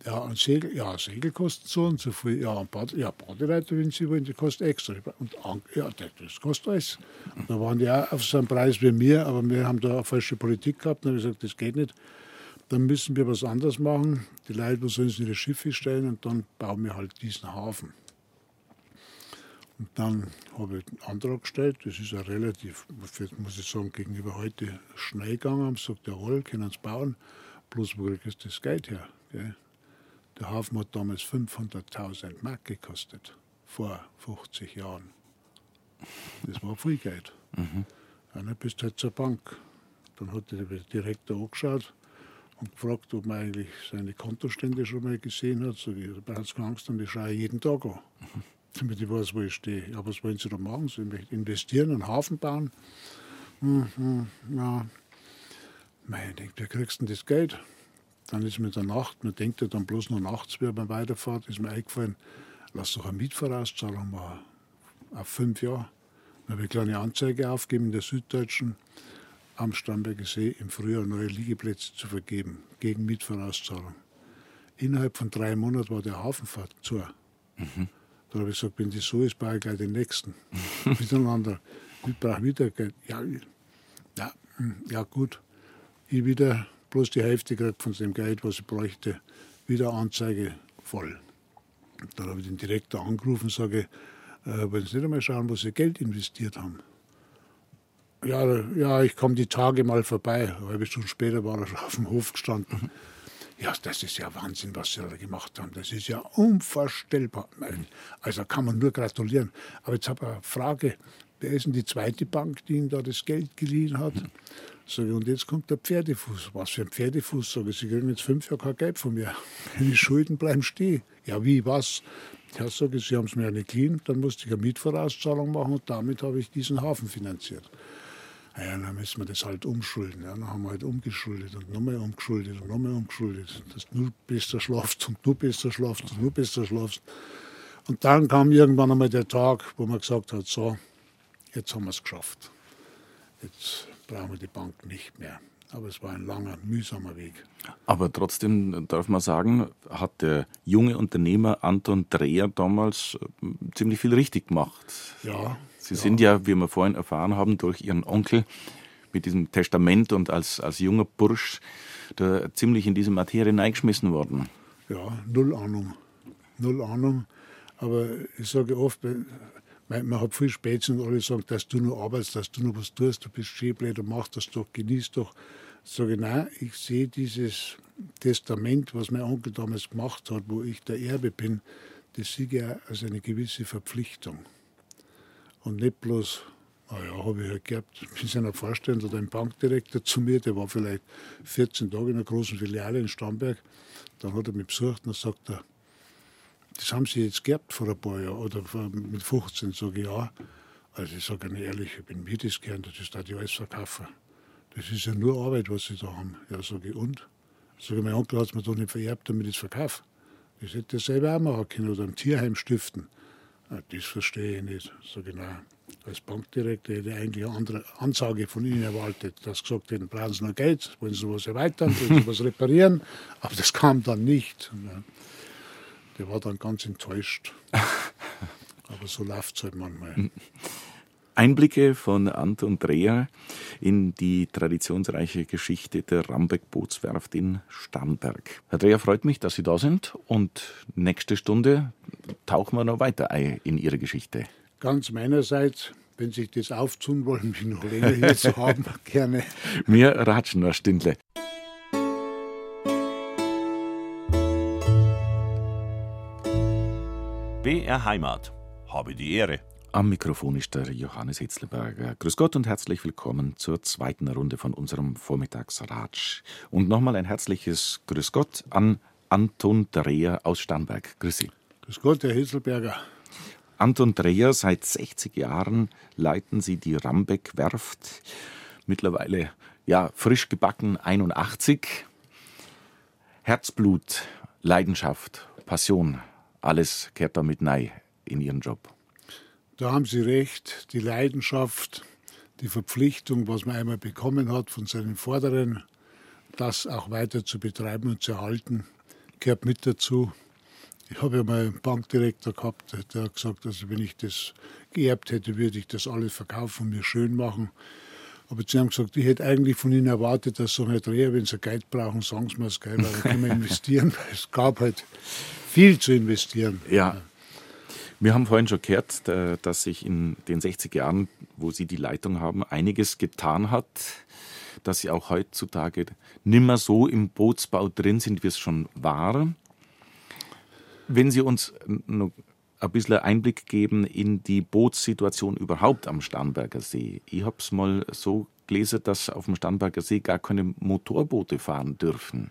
Ja, ein Segel, ja, Segel kostet so und so viel. Ja, ein Bad, ja, Badeleiter, wenn Sie wollen, die kostet extra. Und ja, das kostet alles. Und da waren die auch auf so einem Preis wie mir, aber wir haben da eine falsche Politik gehabt. Und haben gesagt, das geht nicht. Dann müssen wir was anderes machen. Die Leute sollen sich ihre Schiffe stellen und dann bauen wir halt diesen Hafen. Und dann habe ich einen Antrag gestellt. Das ist ja relativ, muss ich sagen, gegenüber heute schnell gegangen. Haben gesagt, jawohl, können Sie bauen. Bloß wo kriegst du das Geld her? Gell? Der Hafen hat damals 500.000 Mark gekostet, vor 50 Jahren. Das war viel Geld. Mhm. Dann bist du halt zur Bank. Dann hat der Direktor angeschaut und gefragt, ob man eigentlich seine Kontostände schon mal gesehen hat. Sag ich, du keine Angst, und die schaue ich jeden Tag an. Mhm. Damit ich weiß, wo ich stehe. Ja, was wollen Sie da machen? Sie möchten investieren, einen Hafen bauen? Mhm, ja. Mein, denkt, wie kriegst du denn das Geld? Dann ist mir der Nacht, man denkt ja dann bloß noch nachts, wie man weiterfährt, ist mir eingefallen, lass doch eine Mietvorauszahlung machen. Auf fünf Jahre. Dann habe ich eine kleine Anzeige aufgegeben in der Süddeutschen am Starnberger See im Frühjahr neue Liegeplätze zu vergeben, gegen Mietvorauszahlung. Innerhalb von drei Monaten war der Hafenfahrt zu. Mhm. Da habe ich gesagt, wenn das so ist, baue ich gleich den nächsten. Miteinander. Ich brauche wieder Geld. Ja, ja, ja, gut. Ich wieder bloß die Hälfte gekriegt von dem Geld, was ich bräuchte. Wieder Anzeige voll. Dann habe ich den Direktor angerufen und sage, äh, wollen Sie nicht einmal schauen, wo Sie Geld investiert haben? Ja, ja ich komme die Tage mal vorbei. Eine halbe Stunde später war er schon auf dem Hof gestanden. Ja, das ist ja Wahnsinn, was Sie da gemacht haben. Das ist ja unvorstellbar. Also kann man nur gratulieren. Aber jetzt habe ich eine Frage. Wer ist denn die zweite Bank, die Ihnen da das Geld geliehen hat? Sag ich, und jetzt kommt der Pferdefuß. Was für ein Pferdefuß? Sag ich, Sie kriegen jetzt fünf Jahre kein Geld von mir. Die Schulden bleiben stehen. Ja, wie, was? Ja, sage ich, Sie haben es mir nicht geliehen. Dann musste ich eine Mietvorauszahlung machen und damit habe ich diesen Hafen finanziert. Ja, dann müssen wir das halt umschulden. Ja, dann haben wir halt umgeschuldet und nochmal umgeschuldet und nochmal umgeschuldet. Dass du besser schlafst und du besser schlafst und du besser schlafst. Und dann kam irgendwann einmal der Tag, wo man gesagt hat, so, jetzt haben wir es geschafft. Jetzt brauchen wir die Bank nicht mehr. Aber es war ein langer, mühsamer Weg. Aber trotzdem darf man sagen, hat der junge Unternehmer Anton Dreher damals äh, ziemlich viel richtig gemacht. Ja, Sie ja. sind ja, wie wir vorhin erfahren haben, durch Ihren Onkel mit diesem Testament und als, als junger Bursch da ziemlich in diese Materie eingeschmissen worden. Ja, null Ahnung. Null Ahnung. Aber ich sage oft, man, hat viel Spätzchen und alle sagen, dass du nur arbeitest, dass du nur was tust, du bist Schäbleder, mach das doch, genieß doch. Ich sage, nein, ich sehe dieses Testament, was mein Onkel damals gemacht hat, wo ich der Erbe bin, das sehe ich als eine gewisse Verpflichtung. Und nicht bloß, naja, habe ich halt gehabt, bin seiner Vorstand oder ein Bankdirektor zu mir, der war vielleicht 14 Tage in einer großen Filiale in Starnberg. Dann hat er mich besucht und dann sagt er, das haben Sie jetzt gehabt vor ein paar Jahren oder mit 15, sage ich ja. Also ich sage Ihnen ehrlich, ich bin mir das gern, das ist da die alles verkaufen. Das ist ja nur Arbeit, was Sie da haben. Ja, sage ich, und? Sage ich, mein Onkel hat es mir doch nicht vererbt, damit ich es verkaufe. Das hätte er selber auch machen können oder im Tierheim stiften. Ja, das verstehe ich nicht. So genau. Als Bankdirektor hätte ich eigentlich eine andere Ansage von Ihnen erwartet. Das gesagt hätten, brauchen Sie noch Geld, wollen Sie sowas erweitern, wollen Sie was reparieren. Aber das kam dann nicht. Der war dann ganz enttäuscht. Aber so läuft es halt manchmal. Einblicke von Anton Dreher in die traditionsreiche Geschichte der Rambeck-Bootswerft in Starnberg. Herr Dreher, freut mich, dass Sie da sind und nächste Stunde tauchen wir noch weiter ein in Ihre Geschichte. Ganz meinerseits, wenn sich das aufzun wollen, mich noch länger hier zu haben, gerne. Wir ratschen noch Stündle. BR Heimat. Habe die Ehre. Am Mikrofon ist der Johannes Hitzleberger. Grüß Gott und herzlich willkommen zur zweiten Runde von unserem Vormittagsratsch. Und nochmal ein herzliches Grüß Gott an Anton Dreher aus Starnberg. Grüß Sie. Grüß Gott, Herr Hitzelberger. Anton Dreher, seit 60 Jahren leiten Sie die Rambeck-Werft. Mittlerweile, ja, frisch gebacken 81. Herzblut, Leidenschaft, Passion, alles kehrt damit nei in Ihren Job. Da haben Sie recht. Die Leidenschaft, die Verpflichtung, was man einmal bekommen hat von seinen Vorderen, das auch weiter zu betreiben und zu erhalten, gehört mit dazu. Ich habe ja mal einen Bankdirektor gehabt, der hat gesagt, also wenn ich das geerbt hätte, würde ich das alles verkaufen und mir schön machen. Aber sie haben gesagt, ich hätte eigentlich von ihnen erwartet, dass so ein Dreher, wenn sie Geld brauchen, sagen sie mir es, weil da können wir investieren, weil es gab halt viel zu investieren. Ja. Wir haben vorhin schon gehört, dass sich in den 60 Jahren, wo Sie die Leitung haben, einiges getan hat, dass Sie auch heutzutage nimmer so im Bootsbau drin sind, wie es schon war. Wenn Sie uns noch ein bisschen Einblick geben in die Bootssituation überhaupt am Starnberger See. Ich habe es mal so gelesen, dass auf dem Starnberger See gar keine Motorboote fahren dürfen.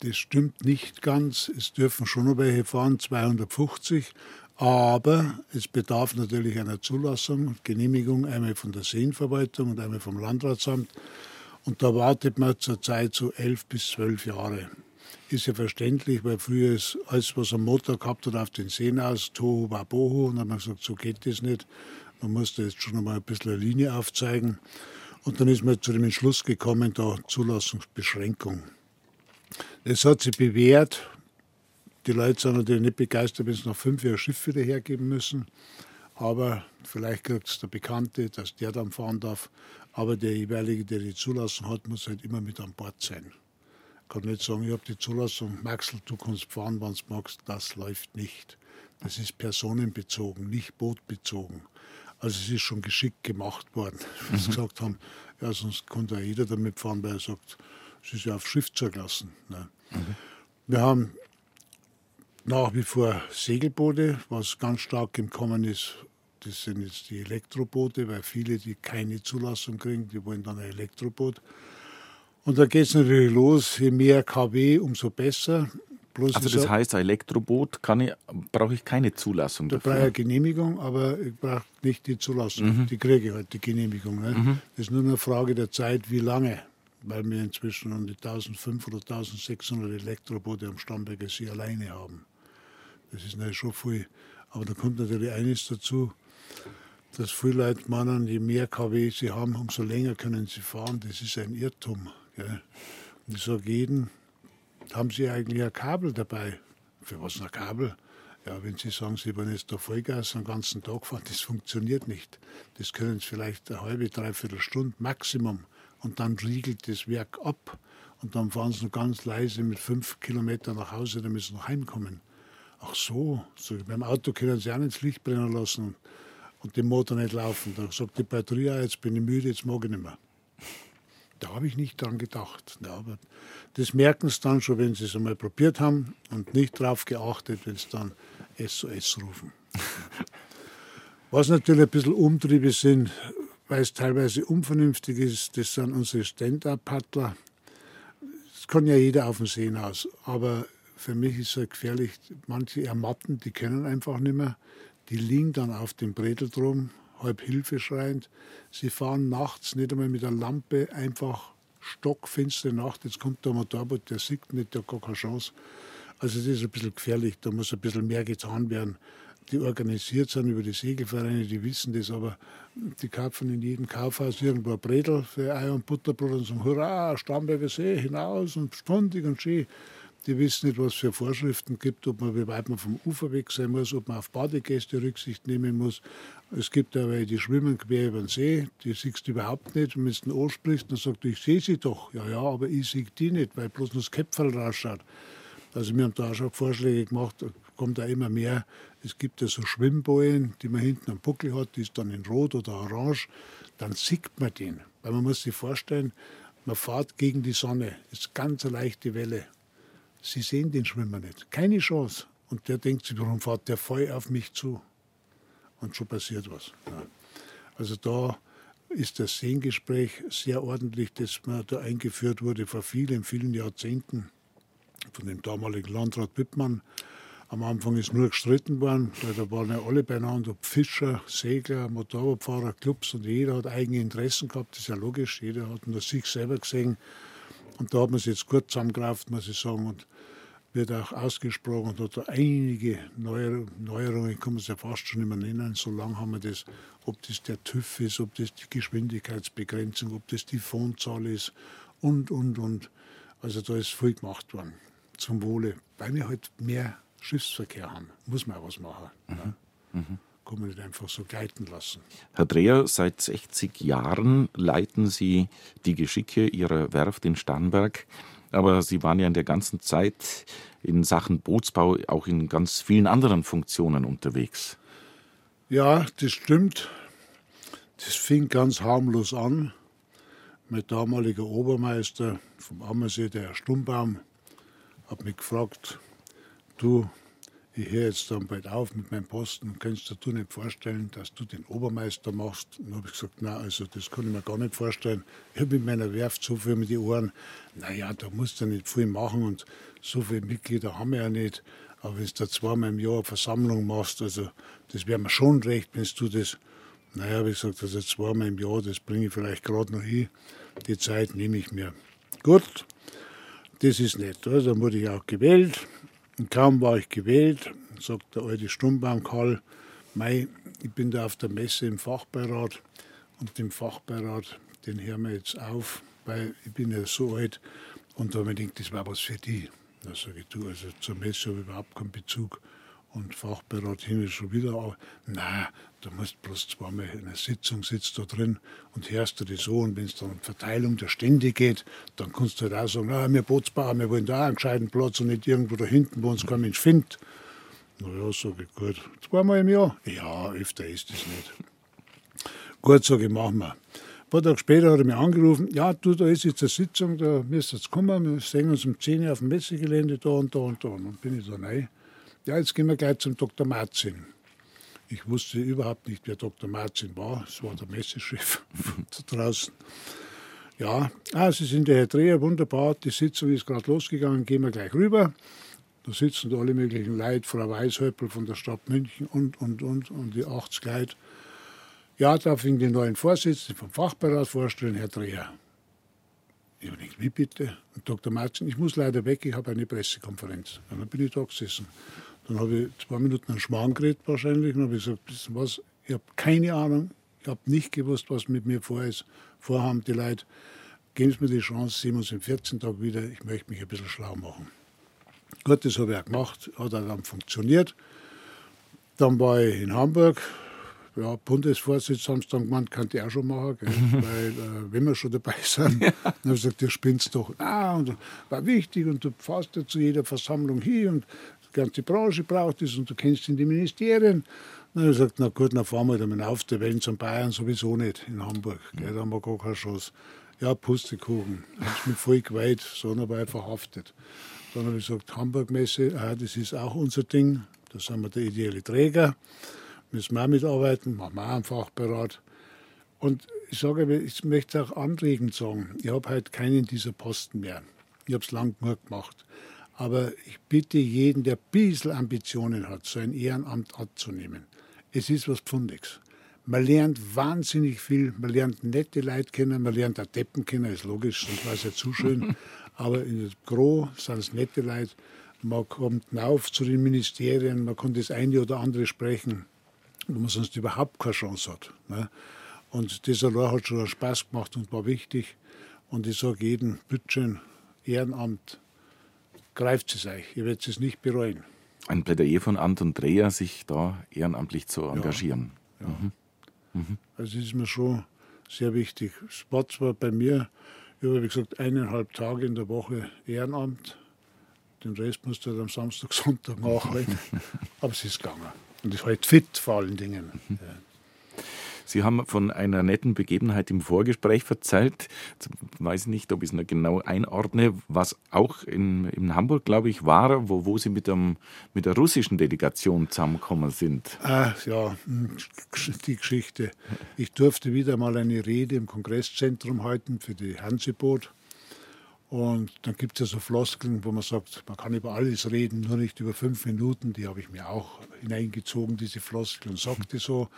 Das stimmt nicht ganz. Es dürfen schon noch welche fahren, 250. Aber es bedarf natürlich einer Zulassung, Genehmigung, einmal von der Seenverwaltung und einmal vom Landratsamt. Und da wartet man zurzeit so elf bis zwölf Jahre. Ist ja verständlich, weil früher ist alles, was am Motor gehabt hat, auf den Seen aus, Tohu Wabohu. Und dann hat man gesagt, so geht das nicht. Man muss da jetzt schon einmal ein bisschen eine Linie aufzeigen. Und dann ist man zu dem Entschluss gekommen, da Zulassungsbeschränkung. Das hat sich bewährt. Die Leute sind natürlich nicht begeistert, wenn sie nach fünf Jahren Schiff wieder hergeben müssen. Aber vielleicht kriegt es der Bekannte, dass der dann fahren darf. Aber der jeweilige, der die Zulassung hat, muss halt immer mit an Bord sein. Ich kann nicht sagen, ich habe die Zulassung, Maxel, du kannst fahren, wann du magst. Das läuft nicht. Das ist personenbezogen, nicht bootbezogen. Also es ist schon geschickt gemacht worden. Sie mhm. gesagt haben, ja, sonst konnte ja jeder damit fahren, weil er sagt, es ist ja auf Schrift zugelassen. Ne? Mhm. Wir haben nach wie vor Segelboote, was ganz stark im Kommen ist. Das sind jetzt die Elektroboote, weil viele, die keine Zulassung kriegen, die wollen dann ein Elektroboot. Und da geht es natürlich los, je mehr kW, umso besser. Bloß also das heißt, ein Elektroboot brauche ich keine Zulassung dafür? Da brauche ich eine Genehmigung, aber ich brauche nicht die Zulassung. Mhm. Die kriege ich halt, die Genehmigung. Ne? Mhm. Das ist nur eine Frage der Zeit, wie lange. Weil wir inzwischen um die 1500 oder 1600 Elektroboote am Starnberger See alleine haben. Das ist natürlich schon viel. Aber da kommt natürlich eines dazu, dass viele Leute meinen, je mehr kW sie haben, umso länger können sie fahren. Das ist ein Irrtum. Gell? Und ich sage jedem, haben Sie eigentlich ein Kabel dabei? Für was ein Kabel? Ja, wenn Sie sagen, Sie wollen jetzt da Vollgas den ganzen Tag fahren, das funktioniert nicht. Das können Sie vielleicht eine halbe, dreiviertel Stunde Maximum. Und dann riegelt das Werk ab. Und dann fahren Sie nur ganz leise mit fünf Kilometern nach Hause, damit Sie noch heimkommen. Ach so, so beim Auto können Sie auch nicht das Licht brennen lassen und den Motor nicht laufen. Da sagt die Batterie, jetzt bin ich müde, jetzt mag ich nicht mehr. Da habe ich nicht dran gedacht. Ja, aber das merken sie dann schon, wenn sie es einmal probiert haben und nicht darauf geachtet, wenn sie dann SOS rufen. Was natürlich ein bisschen Umtriebe sind, weil es teilweise unvernünftig ist, das sind unsere Stand-Up-Paddler. Das kann ja jeder auf dem See aus. Aber für mich ist es halt gefährlich, manche ermatten, die können einfach nicht mehr. Die liegen dann auf dem Bredel drum, halb Hilfe schreiend. Sie fahren nachts nicht einmal mit der Lampe, einfach stockfinstere Nacht. Jetzt kommt der Motorboot, der sieht nicht, der hat gar keine Chance. Also das ist ein bisschen gefährlich, da muss ein bisschen mehr getan werden. Die organisiert sind über die Segelvereine, die wissen das, aber die kaufen in jedem Kaufhaus irgendwo ein Bredel für Ei- und Butterbrot und sagen, hurra, Starnberger See, hinaus und stundig und schön. Die wissen nicht, was es für Vorschriften gibt, ob man, wie weit man vom Ufer weg sein muss, ob man auf Badegäste Rücksicht nehmen muss. Es gibt aber die schwimmen quer über den See, die siehst du überhaupt nicht. Und wenn du ansprichst, dann sagt du, ich sehe sie doch. Ja, ja, aber ich sehe die nicht, weil bloß nur das Köpferl rausschaut. Also wir haben da auch schon Vorschläge gemacht, kommt da immer mehr. Es gibt ja so Schwimmbojen, die man hinten am Buckel hat, die ist dann in Rot oder Orange. Dann sieht man den. Weil man muss sich vorstellen, man fährt gegen die Sonne, ist ganz eine leichte Welle. Sie sehen den Schwimmer nicht. Keine Chance. Und der denkt sich, warum fährt der voll auf mich zu? Und schon passiert was. Ja. Also da ist das Seengespräch sehr ordentlich, das da eingeführt wurde vor vielen, vielen Jahrzehnten von dem damaligen Landrat Wittmann. Am Anfang ist nur gestritten worden, weil da waren ja alle beieinander, ob Fischer, Segler, Motorradfahrer, Clubs und jeder hat eigene Interessen gehabt, das ist ja logisch, jeder hat nur sich selber gesehen. Und da hat man es jetzt gut zusammengekraft, muss ich sagen, und wird auch ausgesprochen und hat da einige Neuerungen, kann man es ja fast schon mehr nennen. So lange haben wir das, ob das der TÜV ist, ob das die Geschwindigkeitsbegrenzung, ob das die Phonezahl ist und, und, und. Also da ist viel gemacht worden zum Wohle, weil wir halt mehr Schiffsverkehr haben. Muss man was machen. Mhm. Ne? Mhm. Kann man nicht einfach so gleiten lassen. Herr Dreher, seit 60 Jahren leiten Sie die Geschicke Ihrer Werft in Starnberg. Aber Sie waren ja in der ganzen Zeit in Sachen Bootsbau auch in ganz vielen anderen Funktionen unterwegs. Ja, das stimmt. Das fing ganz harmlos an. Mein damaliger Obermeister vom Ammersee, der Herr Stummbaum, hat mich gefragt, du, ich höre jetzt dann bald auf mit meinem Posten, kannst du dir nicht vorstellen, dass du den Obermeister machst? dann habe ich gesagt, nein, also das kann ich mir gar nicht vorstellen. Ich habe mit meiner Werft so viel mit den Ohren, naja, da musst du nicht viel machen und so viele Mitglieder haben wir ja nicht. Aber wenn du da zweimal im Jahr eine Versammlung machst, also das wäre mir schon recht, wenn du das, naja, habe ich gesagt, also zweimal im Jahr, das bringe ich vielleicht gerade noch hin. Die Zeit nehme ich mir. Gut, das ist nett. Also, dann wurde ich auch gewählt. Und kaum war ich gewählt, sagt der alte Stummbaum Karl, Mei, ich bin da auf der Messe im Fachbeirat und dem Fachbeirat, den hören wir jetzt auf, weil ich bin ja so alt und da habe ich gedacht, das war was für die. Da sage ich, du, also zur Messe habe ich überhaupt keinen Bezug und Fachberat hin schon wieder auch. Nein, du musst bloß zweimal in einer Sitzung sitzt da drin und hörst du das so und wenn es dann um Verteilung der Stände geht, dann kannst du halt auch sagen, ah, wir Bootsbauer, wir wollen da einen gescheiten Platz und nicht irgendwo da hinten, wo uns kein Mensch findet. Na ja, sage ich, gut. Zweimal im Jahr? Ja, öfter ist es nicht. gut, sage ich, machen wir. Ein paar Tage später hat er mich angerufen, ja, du, da ist jetzt eine Sitzung, da müsst ihr jetzt kommen, wir sehen uns um 10 Uhr auf dem Messegelände da und da und da. Und dann bin ich da rein. Ja, jetzt gehen wir gleich zum Dr. Marzin. Ich wusste überhaupt nicht, wer Dr. Marzin war. Es war der Messechef da draußen. Ja, ah, Sie sind der Herr Dreher, wunderbar. Die Sitzung ist gerade losgegangen, gehen wir gleich rüber. Da sitzen da alle möglichen Leute, Frau Weishöppel von der Stadt München und, und, und, und die 80 Leute. Ja, darf ich den neuen Vorsitzenden vom Fachberat vorstellen, Herr Dreher. Ich habe gedacht, wie bitte? Und Dr. Martin, ich muss leider weg, ich habe eine Pressekonferenz. Und dann bin ich da gesessen. Dann habe ich zwei Minuten einen Schmarrn geredet wahrscheinlich und habe gesagt, wissen was, ich habe keine Ahnung, ich habe nicht gewusst, was mit mir vor ist. Vorhaben die Leute, geben Sie mir die Chance, sehen wir uns in 14 Tagen wieder, ich möchte mich ein bisschen schlau machen. Gut, das habe ich auch gemacht, hat auch dann funktioniert. Dann war ich in Hamburg, ja, Bundesvorsitzender haben sie dann gemeint, kann ich auch schon machen, gell? weil äh, wenn wir schon dabei sind, ja. dann habe ich gesagt, ihr spinnst doch. Ah, und war wichtig und du fährst ja zu jeder Versammlung hin und ganze Branche braucht es und du kennst in die Ministerien. Dann habe ich gesagt, na gut, dann fahren wir dann auf der Welt zum Bayern sowieso nicht in Hamburg. Gell? Da haben wir gar keine Chance. Ja, Pustekuchen. Ich mich voll geweiht, so aber ich verhaftet. Dann habe ich gesagt, Hamburg-Messe, ah, das ist auch unser Ding. Da sind wir der ideelle Träger. Müssen wir auch mitarbeiten, machen wir auch einen Fachberat. Und ich sage, ich möchte auch anregend sagen, ich habe halt keinen dieser Posten mehr. Ich habe es lang genug gemacht. Aber ich bitte jeden, der ein bisschen Ambitionen hat, so ein Ehrenamt anzunehmen. Es ist was Pfundiges. Man lernt wahnsinnig viel, man lernt nette Leute kennen, man lernt auch Deppen kennen, ist logisch, sonst war es ja zu schön. Aber in der Gro sind es nette Leute. Man kommt auf zu den Ministerien, man kann das eine oder andere sprechen, wo man sonst überhaupt keine Chance hat. Ne? Und das allein hat schon Spaß gemacht und war wichtig. Und ich sage jedem, bitte Ehrenamt, greift es euch, ihr werdet es nicht bereuen. Ein Plädoyer von Anton Dreher, sich da ehrenamtlich zu engagieren. Ja, ja. Mhm. Mhm. Also das ist mir schon sehr wichtig. Es war zwar bei mir, ich habe gesagt, eineinhalb Tage in der Woche Ehrenamt. Den Rest musst du halt am Samstag, Sonntag nachholen. Aber es ist gegangen. Und ist halt fit vor allen Dingen. Ja. Sie haben von einer netten Begebenheit im Vorgespräch erzählt. Ich weiß nicht, ob ich es noch genau einordne, was auch in, in Hamburg, glaube ich, war, wo, wo Sie mit, dem, mit der russischen Delegation zusammengekommen sind. Ah, ja, hm, die Geschichte. Ich durfte wieder mal eine Rede im Kongresszentrum halten für die Hanseboot. Und dann gibt es ja so Floskeln, wo man sagt, man kann über alles reden, nur nicht über fünf Minuten. Die habe ich mir auch hineingezogen, diese Floskeln, und sagte so.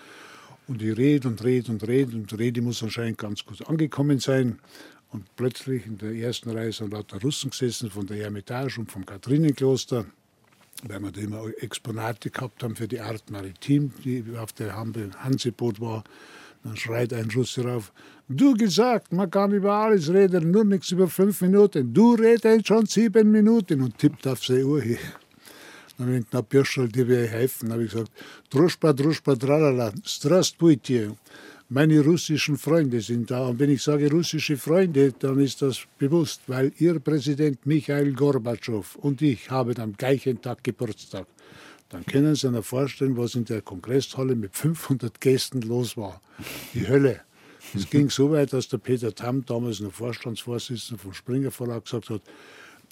Und ich rede und rede und rede und rede muss anscheinend ganz gut angekommen sein. Und plötzlich in der ersten Reihe sind lauter Russen gesessen von der Hermitage und vom Katharinenkloster, weil wir da immer Exponate gehabt haben für die Art Maritim, die auf der Hanseboot war. Dann schreit ein Russe rauf, du gesagt, man kann über alles reden, nur nichts über fünf Minuten. Du redest schon sieben Minuten und tippt auf seine Uhr hin. Dann habe ich gesagt, Birschel, dir will helfen. Habe ich gesagt, Druschpa, Druschpa, Tralala, Strastpuitje. Meine russischen Freunde sind da. Und wenn ich sage russische Freunde, dann ist das bewusst, weil Ihr Präsident Michael Gorbatschow und ich haben am gleichen Tag Geburtstag. Dann können Sie sich vorstellen, was in der Kongresshalle mit 500 Gästen los war. Die Hölle. Es ging so weit, dass der Peter Tamm, damals noch Vorstandsvorsitzender vom Springer Verlag, gesagt hat,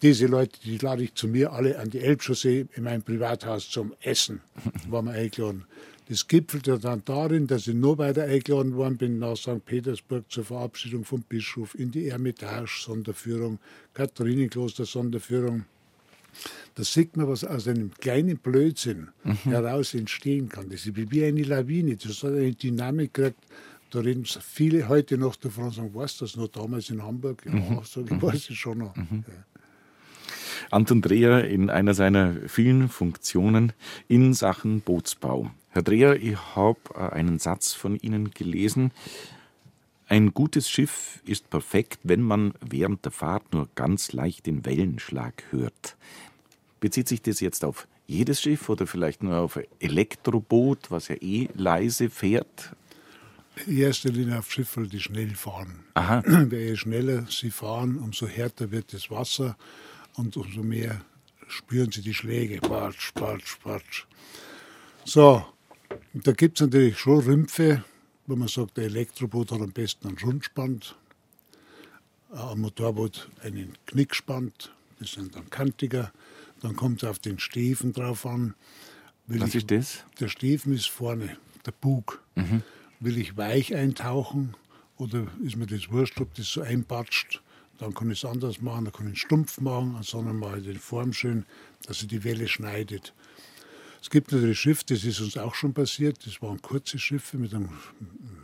diese Leute, die lade ich zu mir alle an die Elbchaussee in mein Privathaus zum Essen, waren wir eingeladen. Das gipfelte dann darin, dass ich nur weiter eingeladen worden bin nach St. Petersburg zur Verabschiedung vom Bischof in die Ermitage Sonderführung, Katharinenkloster Sonderführung. Da sieht man, was aus einem kleinen Blödsinn mhm. heraus entstehen kann. Das ist wie eine Lawine, das hat eine Dynamik gekriegt. Da reden viele heute noch davon und sagen, was das noch damals in Hamburg? Ja, mhm. sag ich, weiß es schon noch. Mhm. Ja. Anton Dreher in einer seiner vielen Funktionen in Sachen Bootsbau. Herr Dreher, ich habe äh, einen Satz von Ihnen gelesen. Ein gutes Schiff ist perfekt, wenn man während der Fahrt nur ganz leicht den Wellenschlag hört. Bezieht sich das jetzt auf jedes Schiff oder vielleicht nur auf ein Elektroboot, was ja eh leise fährt? In erster Linie auf Schiffe, die schnell fahren. Aha. Je schneller sie fahren, umso härter wird das Wasser und umso mehr spüren sie die Schläge. Patsch, patsch, patsch. So, da gibt es natürlich schon Rümpfe, wo man sagt, der Elektroboot hat am besten einen Rundspand, ein Motorboot einen Knickspand, das sind dann kantiger. Dann kommt es auf den Stiefen drauf an. Will Was ich, ist das? Der Stiefen ist vorne, der Bug. Mhm. Will ich weich eintauchen oder ist mir das wurscht, ob das so einpatscht? Dann kann ich es anders machen, dann kann ich es stumpf machen, sondern ich den Form schön, dass sie die Welle schneidet. Es gibt natürlich Schiffe, das ist uns auch schon passiert, das waren kurze Schiffe mit einem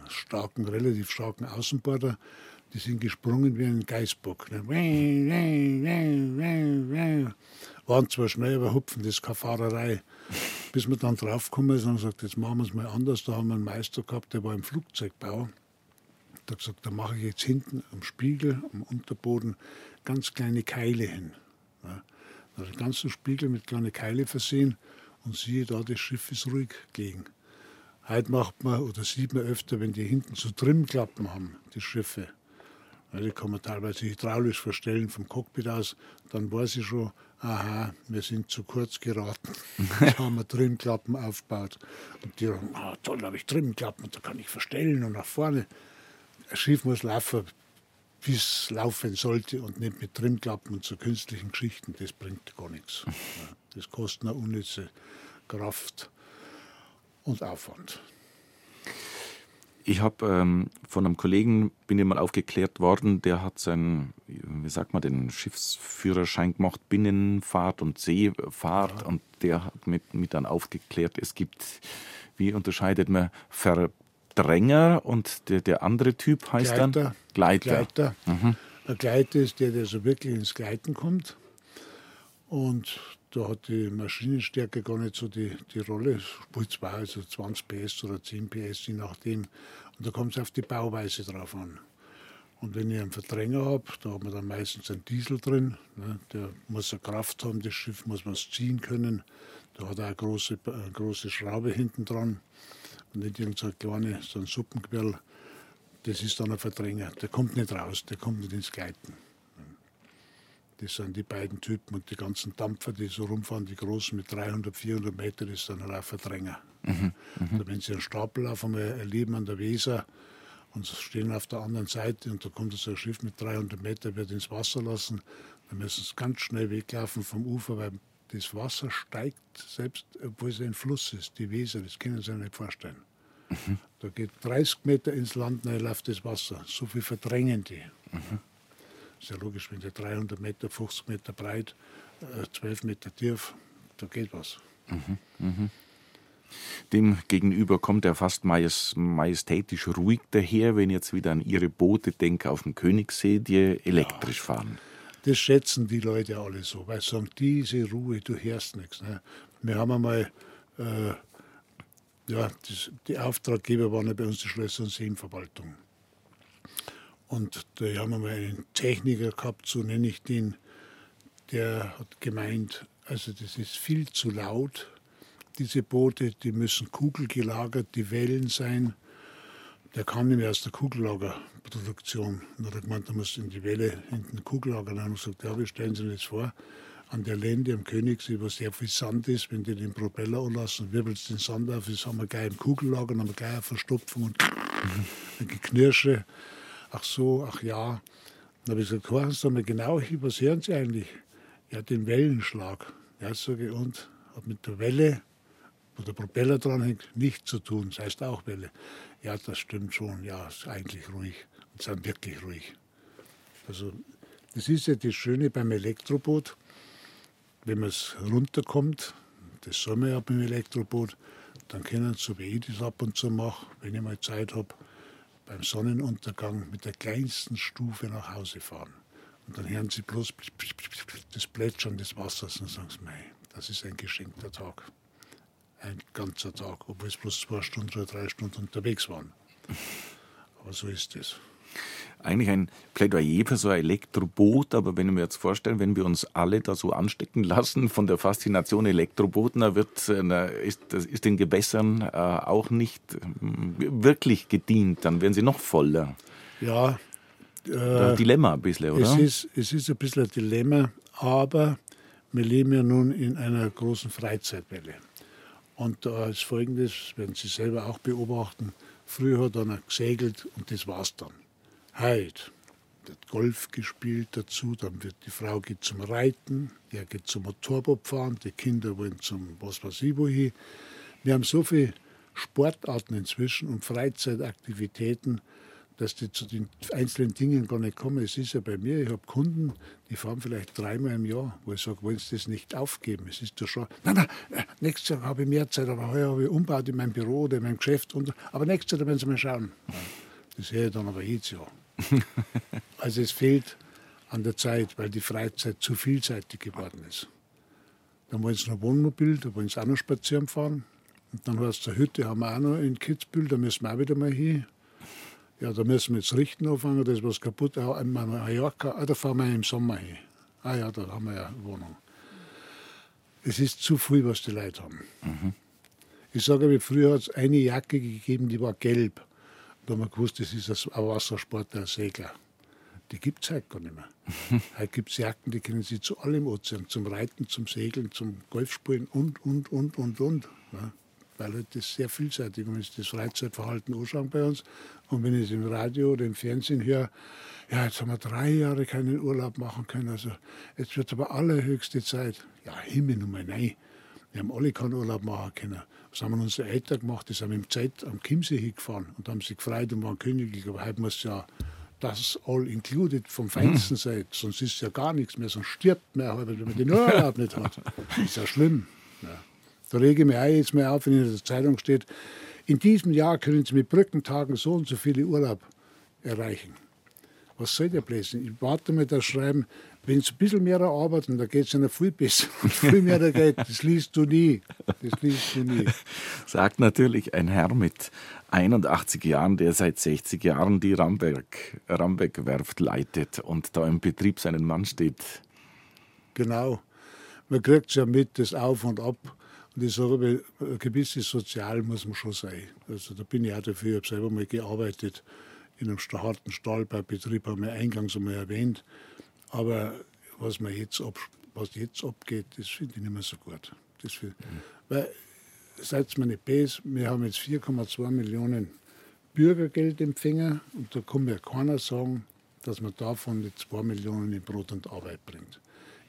starken, relativ starken Außenborder, die sind gesprungen wie ein Geißbock. Waren zwar schnell, aber hupfen, das ist keine Fahrerei. Bis wir dann draufgekommen sind und gesagt, jetzt machen wir es mal anders. Da haben wir einen Meister gehabt, der war im Flugzeugbau hat gesagt, da mache ich jetzt hinten am Spiegel, am Unterboden ganz kleine Keile hin. Ja. Da den ganzen Spiegel mit kleinen Keile versehen und siehe da, das Schiff ist ruhig gelegen. Heute macht man oder sieht man öfter, wenn die hinten so Trimmklappen haben, die Schiffe. Ja, die kann man teilweise hydraulisch verstellen vom Cockpit aus. Dann weiß ich schon, aha, wir sind zu kurz geraten. da haben wir Trimmklappen aufgebaut. Und die sagen, ah, toll, da habe ich Trimmklappen, da kann ich verstellen und nach vorne ein Schiff muss laufen, wie es laufen sollte und nicht mit Trimmklappen und so künstlichen Geschichten. Das bringt gar nichts. Das kostet eine unnütze Kraft und Aufwand. Ich habe ähm, von einem Kollegen, bin ich mal aufgeklärt worden, der hat seinen, wie sagt man, den Schiffsführerschein gemacht, Binnenfahrt und Seefahrt. Ja. Und der hat mit, mit dann aufgeklärt, es gibt, wie unterscheidet man Ver Dränger und der, der andere Typ heißt Gleiter. dann Gleiter. Gleiter. Mhm. Ein Gleiter ist der, der so wirklich ins Gleiten kommt. Und da hat die Maschinenstärke gar nicht so die, die Rolle. Spielt zwar also 20 PS oder 10 PS, je nachdem. Und da kommt es auf die Bauweise drauf an. Und wenn ich einen Verdränger habe, da hat man dann meistens einen Diesel drin. Ne, der muss eine Kraft haben, das Schiff muss man ziehen können. Da hat er eine große, eine große Schraube hinten dran und nicht irgendein kleine, so ein Suppenquirl. Das ist dann ein Verdränger. Der kommt nicht raus, der kommt nicht ins Gleiten. Das sind die beiden Typen und die ganzen Dampfer, die so rumfahren, die großen mit 300, 400 Meter, das sind halt auch Verdränger. Mhm, also wenn Sie einen Stapellauf einmal erleben an der Weser und stehen auf der anderen Seite und da kommt so ein Schiff mit 300 Meter, wird ins Wasser lassen, dann müssen Sie ganz schnell weglaufen vom Ufer, weil das Wasser steigt, selbst obwohl es ein Fluss ist, die Weser, das können Sie sich nicht vorstellen. Mhm. Da geht 30 Meter ins Land, dann läuft das Wasser. So viel verdrängen die. Mhm. Ist ja logisch, wenn der 300 Meter, 50 Meter breit, 12 äh, Meter tief, da geht was. Mhm. Mhm. Dem gegenüber kommt er fast majestätisch ruhig daher, wenn ich jetzt wieder an Ihre Boote denke auf dem Königssee, die elektrisch fahren. Das schätzen die Leute alle so, weil sie sagen, diese Ruhe, du hörst nichts. Ne? Wir haben einmal, äh, ja, das, die Auftraggeber waren ja bei uns die Schlösser- und Seenverwaltung. Und da haben wir mal einen Techniker gehabt, so nenne ich den, der hat gemeint, also das ist viel zu laut, diese Boote, die müssen kugelgelagert, die Wellen sein. Der kam nämlich aus der Kugellagerproduktion. Und hat er gemeint, da muss in die Welle hinten Kugellager. Dann haben wir gesagt, ja, wir stellen Sie das vor, an der Lände am Königssee, wo sehr viel Sand ist, wenn die den Propeller anlassen, wirbelt den Sand auf, das haben wir gleich im Kugellager, dann haben wir gleich eine Verstopfung und ein Geknirsche ach so, ach ja. Dann habe ich gesagt, hören Sie mal genau hin, was hören Sie eigentlich? Ja, den Wellenschlag. Ja, sage ich, und hat mit der Welle, wo der Propeller dran hängt, nichts zu tun. Das heißt auch Welle. Ja, das stimmt schon. Ja, ist eigentlich ruhig. Und sind wirklich ruhig. Also, das ist ja das Schöne beim Elektroboot. Wenn man es runterkommt, das soll man ja beim Elektroboot, dann können Sie, wie ich das ab und zu mache, wenn ich mal Zeit habe, beim Sonnenuntergang mit der kleinsten Stufe nach Hause fahren. Und dann hören sie bloß das Plätschern des Wassers und sagen, mei, das ist ein geschenkter Tag. Ein ganzer Tag, obwohl es bloß zwei Stunden oder drei Stunden unterwegs waren. Aber so ist es eigentlich ein Plädoyer für so ein Elektroboot, aber wenn ich mir jetzt vorstelle, wenn wir uns alle da so anstecken lassen von der Faszination Elektrobooten, dann wird, äh, ist, das ist den Gewässern äh, auch nicht äh, wirklich gedient, dann werden sie noch voller. Ja. Äh, Dilemma ein bisschen, oder? Es ist, es ist ein bisschen ein Dilemma, aber wir leben ja nun in einer großen Freizeitwelle. Und da ist Folgendes, werden Sie selber auch beobachten, früher hat einer gesegelt und das war's dann. Heute wird Golf gespielt dazu, dann wird die Frau geht zum Reiten, er geht zum Motorbootfahren, die Kinder wollen zum was weiß ich wohin. Wir haben so viele Sportarten inzwischen und Freizeitaktivitäten, dass die zu den einzelnen Dingen gar nicht kommen. Es ist ja bei mir, ich habe Kunden, die fahren vielleicht dreimal im Jahr, wo ich sage, wollen Sie das nicht aufgeben? Es ist ja schon, nein, nein, äh, nächstes Jahr habe ich mehr Zeit, aber heuer habe ich umbaut in meinem Büro oder in meinem Geschäft. Und, aber nächstes Jahr werden Sie mal schauen. Das sehe ich dann aber jedes Jahr. also es fehlt an der Zeit, weil die Freizeit zu vielseitig geworden ist. Dann wollen sie noch Wohnmobil, da wollen sie auch noch spazieren fahren. Und dann heißt es, Hütte haben wir auch noch in Kitzbühel, da müssen wir auch wieder mal hin. Ja, da müssen wir jetzt richten anfangen, da ist was kaputt. In Mallorca, ah, da fahren wir im Sommer hin. Ah ja, da haben wir ja eine Wohnung. Es ist zu viel, was die Leute haben. Mhm. Ich sage, wie früher hat es eine Jacke gegeben, die war gelb. Da haben wir gewusst, das ist ein Wassersportler, ein Segler. Die gibt es heute gar nicht mehr. heute gibt es Jacken, die kennen Sie zu allem Ozean, zum Reiten, zum Segeln, zum Golfspielen und, und, und, und, und. Ja, weil halt das sehr vielseitig ist. Das Freizeitverhalten anschauen bei uns und wenn ich es im Radio oder im Fernsehen höre, ja, jetzt haben wir drei Jahre keinen Urlaub machen können, also jetzt wird aber allerhöchste Zeit. Ja, Himmel, Nummer nein. Wir haben alle keinen Urlaub machen können. Was haben unsere Eltern gemacht? Die sind mit dem Zeit am Chiemsee hingefahren und haben sich gefreut und waren königlich. Aber heute muss ja das all included vom Feinsten mhm. sein. Sonst ist ja gar nichts mehr. Sonst stirbt man wenn man den Urlaub nicht hat. Das ist ja schlimm. Ja. Da lege ich mir auch jetzt mal auf, wenn in der Zeitung steht, in diesem Jahr können Sie mit Brückentagen so und so viele Urlaub erreichen. Was soll der Blödsinn? Ich warte mal das Schreiben, wenn Sie ein bisschen mehr arbeiten, da geht es Ihnen viel besser. Und viel mehr geht, das liest du nie. Das liest du nie. Sagt natürlich ein Herr mit 81 Jahren, der seit 60 Jahren die Ramberg, Ramberg-Werft leitet und da im Betrieb seinen Mann steht. Genau. Man kriegt es ja mit, das Auf und Ab. Und ich sage, ein gewisses Sozial muss man schon sein. Also da bin ich auch dafür. Ich habe selber mal gearbeitet in einem harten Stahlbaubetrieb, haben wir eingangs einmal erwähnt. Aber was, man jetzt ab, was jetzt abgeht, das finde ich nicht mehr so gut. Das für, mhm. Weil, seid mir nicht böse, wir haben jetzt 4,2 Millionen Bürgergeldempfänger und da kann mir keiner sagen, dass man davon die 2 Millionen in Brot und Arbeit bringt.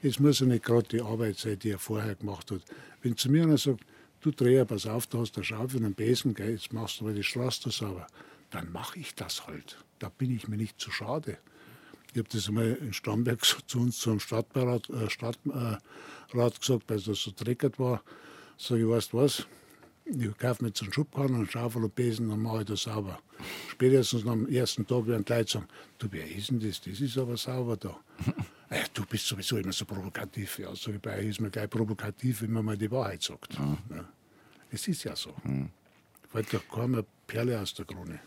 Es muss ja nicht gerade die Arbeit sein, die er vorher gemacht hat. Wenn zu mir einer sagt, du Dreher, pass auf, du hast eine Schaufel und einen Besen, gell, jetzt machst du mal die Straße sauber, dann mache ich das halt. Da bin ich mir nicht zu schade. Ich habe das einmal in Starnberg zu uns zum Stadtrat, äh, Stadtrat gesagt, weil das so dreckert war. Sag ich, weißt du was, ich kaufe mir jetzt einen Schubkarren, einen Schaufel und Besen, dann mache ich das sauber. Spätestens am ersten Tag werden die Leute sagen, du, wer ist denn das? Das ist aber sauber da. äh, du bist sowieso immer so provokativ. Ja, sag ich, bei euch ist man gleich provokativ, wenn man mal die Wahrheit sagt. Mhm. Ja. Es ist ja so. Mhm. Fällt doch keine Perle aus der Krone.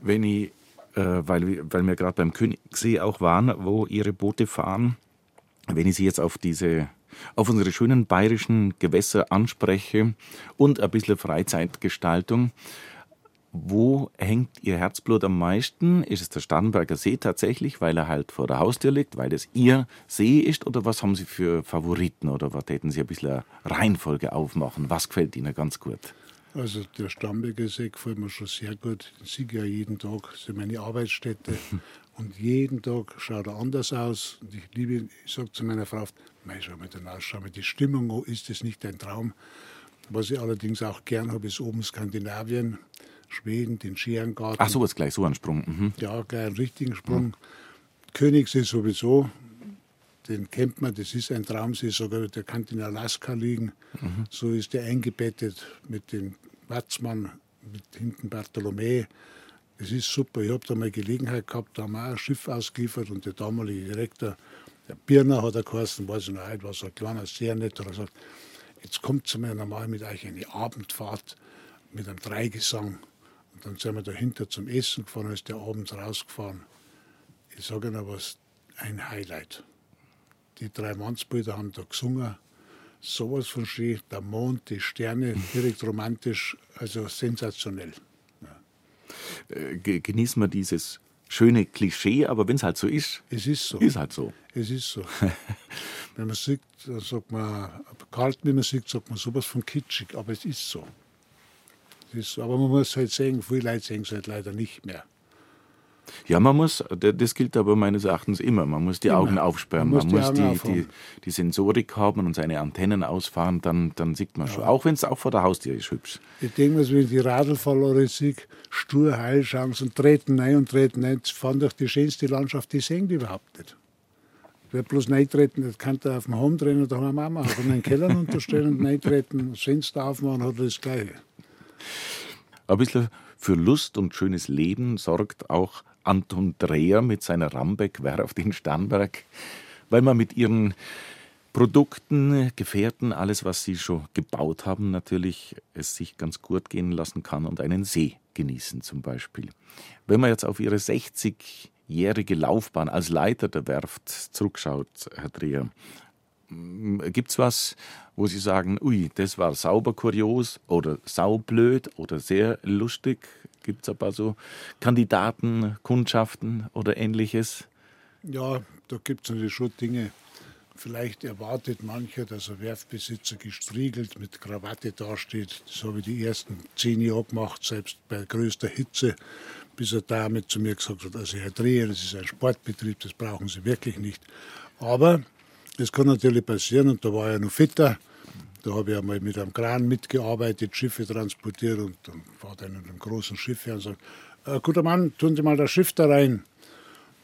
Wenn ich, äh, weil, weil wir gerade beim Königssee auch waren, wo Ihre Boote fahren, wenn ich Sie jetzt auf diese auf unsere schönen bayerischen Gewässer anspreche und ein bisschen Freizeitgestaltung. Wo hängt Ihr Herzblut am meisten? Ist es der Starnberger See tatsächlich, weil er halt vor der Haustür liegt, weil es Ihr See ist? Oder was haben Sie für Favoriten? Oder was täten Sie ein bisschen eine Reihenfolge aufmachen? Was gefällt Ihnen ganz gut? Also der Starnberger See gefällt mir schon sehr gut. Ich sehe ja jeden Tag, das ist meine Arbeitsstätte. Und jeden Tag schaut er anders aus. Und ich liebe, ich sage zu meiner Frau, Mei, schau mal den aus, schau mal die Stimmung, ist das nicht ein Traum? Was ich allerdings auch gern habe, ist oben Skandinavien, Schweden, den Scherengarten. Ach so, ist gleich so ein Sprung. Mhm. Ja, gleich einen richtigen Sprung. Mhm. Königssee sowieso, den kennt man, das ist ein Traumsee, sogar der kann in Alaska liegen. Mhm. So ist der eingebettet mit dem Watzmann, mit hinten Bartholomä. Das ist super. Ich habe da mal Gelegenheit gehabt, da haben wir auch ein Schiff ausgeliefert und der damalige Direktor der Birner hat er geheißen, weiß ich noch heute, war so ein kleiner, sehr netter. Er sagt, jetzt kommt zu mir normal mit euch eine Abendfahrt mit einem Dreigesang. Dann sind wir dahinter zum Essen gefahren, ist der abends rausgefahren. Ich sage Ihnen was, ein Highlight. Die drei Mannsbilder haben da gesungen, sowas von schön, der Mond, die Sterne, direkt romantisch, also sensationell. Ja. Äh, genießen wir dieses schöne Klischee, aber wenn es halt so ist, es ist so. Ist halt so. Es ist so. wenn man sieht, dann sagt man, kalt, wenn man sieht, sagt man sowas von kitschig, aber es ist so. So. Aber man muss halt sehen, viele Leute sehen es halt leider nicht mehr. Ja, man muss, das gilt aber meines Erachtens immer, man muss die immer. Augen aufsperren, man muss, man die, muss die, die, die, Sensorik haben und seine Antennen ausfahren, dann, dann sieht man ja. schon, auch wenn es auch vor der Haustür ist, hübsch. Ich denke mir, wenn die Radlfahrer sehe, stur heil schauen und treten rein und treten rein, fahren durch die schönste Landschaft, die sehen die überhaupt nicht. Wer bloß reintreten, das kann der auf dem Home drehen oder machen. Aber in den Keller unterstellen und reintreten, das Fenster aufmachen, hat er das Gleiche. Ein bisschen für Lust und schönes Leben sorgt auch Anton Dreher mit seiner Rambeck-Werft in Starnberg, weil man mit ihren Produkten, Gefährten, alles, was sie schon gebaut haben, natürlich es sich ganz gut gehen lassen kann und einen See genießen zum Beispiel. Wenn man jetzt auf ihre 60-jährige Laufbahn als Leiter der Werft zurückschaut, Herr Dreher, gibt es was, wo Sie sagen, ui, das war sauber kurios oder saublöd oder sehr lustig? Gibt es ein paar so Kandidaten, Kundschaften oder ähnliches? Ja, da gibt es natürlich schon Dinge. Vielleicht erwartet mancher, dass ein Werfbesitzer gestriegelt mit Krawatte dasteht. Das habe ich die ersten zehn Jahre gemacht, selbst bei größter Hitze, bis er damit zu mir gesagt hat, also Herr Dreher, das ist ein Sportbetrieb, das brauchen Sie wirklich nicht. Aber es kann natürlich passieren und da war er noch fitter. Da habe ich einmal mit einem Kran mitgearbeitet, Schiffe transportiert und dann fährt einer mit einem großen Schiff her und sagt, äh, guter Mann, tun Sie mal das Schiff da rein.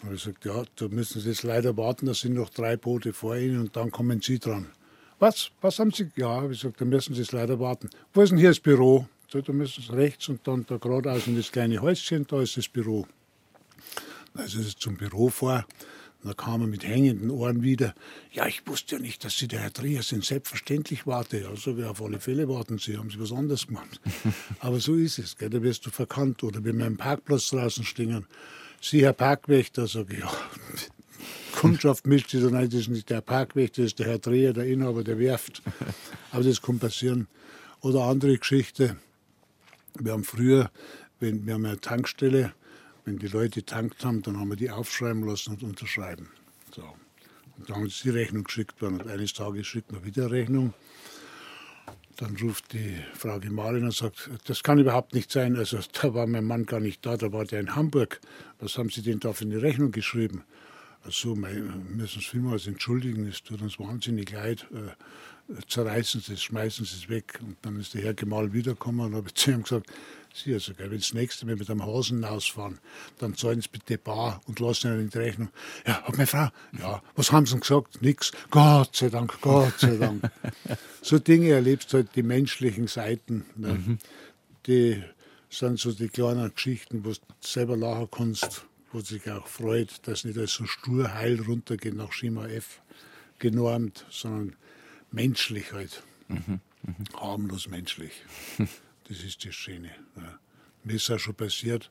Und ich sagte, ja, da müssen Sie jetzt leider warten, da sind noch drei Boote vor Ihnen und dann kommen Sie dran. Was? Was haben Sie? Ja, ich gesagt, da müssen Sie jetzt leider warten. Wo ist denn hier das Büro? So, da müssen Sie rechts und dann da geradeaus in das kleine Häuschen, da ist das Büro. Dann ist es zum Büro vor. Und dann kam er mit hängenden Ohren wieder. Ja, ich wusste ja nicht, dass Sie der Herr Trier sind. Selbstverständlich warte. Also wir auf alle Fälle warten Sie. Haben Sie was anderes gemacht? Aber so ist es. Gell? Da wirst du verkannt. Oder wenn wir im Parkplatz draußen stehen. Sie, Herr Parkwächter, sage ich, ja. Kundschaft mischt sich dann ein, das ist nicht der Parkwächter, das ist der Herr Dreher, der Inhaber der Werft. Aber das kann passieren. Oder andere Geschichte. Wir haben früher, wenn wir haben eine Tankstelle, wenn die Leute tankt haben, dann haben wir die aufschreiben lassen und unterschreiben. So. Und dann sie die Rechnung geschickt worden und eines Tages schickt man wieder Rechnung. Dann ruft die Frau Gemahlin und sagt, das kann überhaupt nicht sein. Also da war mein Mann gar nicht da, da war der in Hamburg. Was haben Sie denn da für eine Rechnung geschrieben? Also, wir müssen uns vielmals entschuldigen, es tut uns wahnsinnig leid. Äh, zerreißen Sie es, schmeißen Sie es weg. Und dann ist der Herr Gemahl wiedergekommen und habe zu ihm gesagt, Sie, also, wenn das nächste Mal mit einem Hasen ausfahren, dann zahlen Sie bitte bar und lassen Ihnen die Rechnung. Ja, aber meine Frau, ja, was haben Sie denn gesagt? Nix. Gott sei Dank, Gott sei Dank. so Dinge erlebst du halt die menschlichen Seiten. Ne? Mhm. Die sind so die kleinen Geschichten, wo du selber lachen kannst, wo sich auch freut, dass nicht alles so stur heil runtergeht nach Schema F genormt, sondern menschlich halt. Mhm. Mhm. Harmlos menschlich. Das ist das Schöne. Ja. Mir ist auch schon passiert,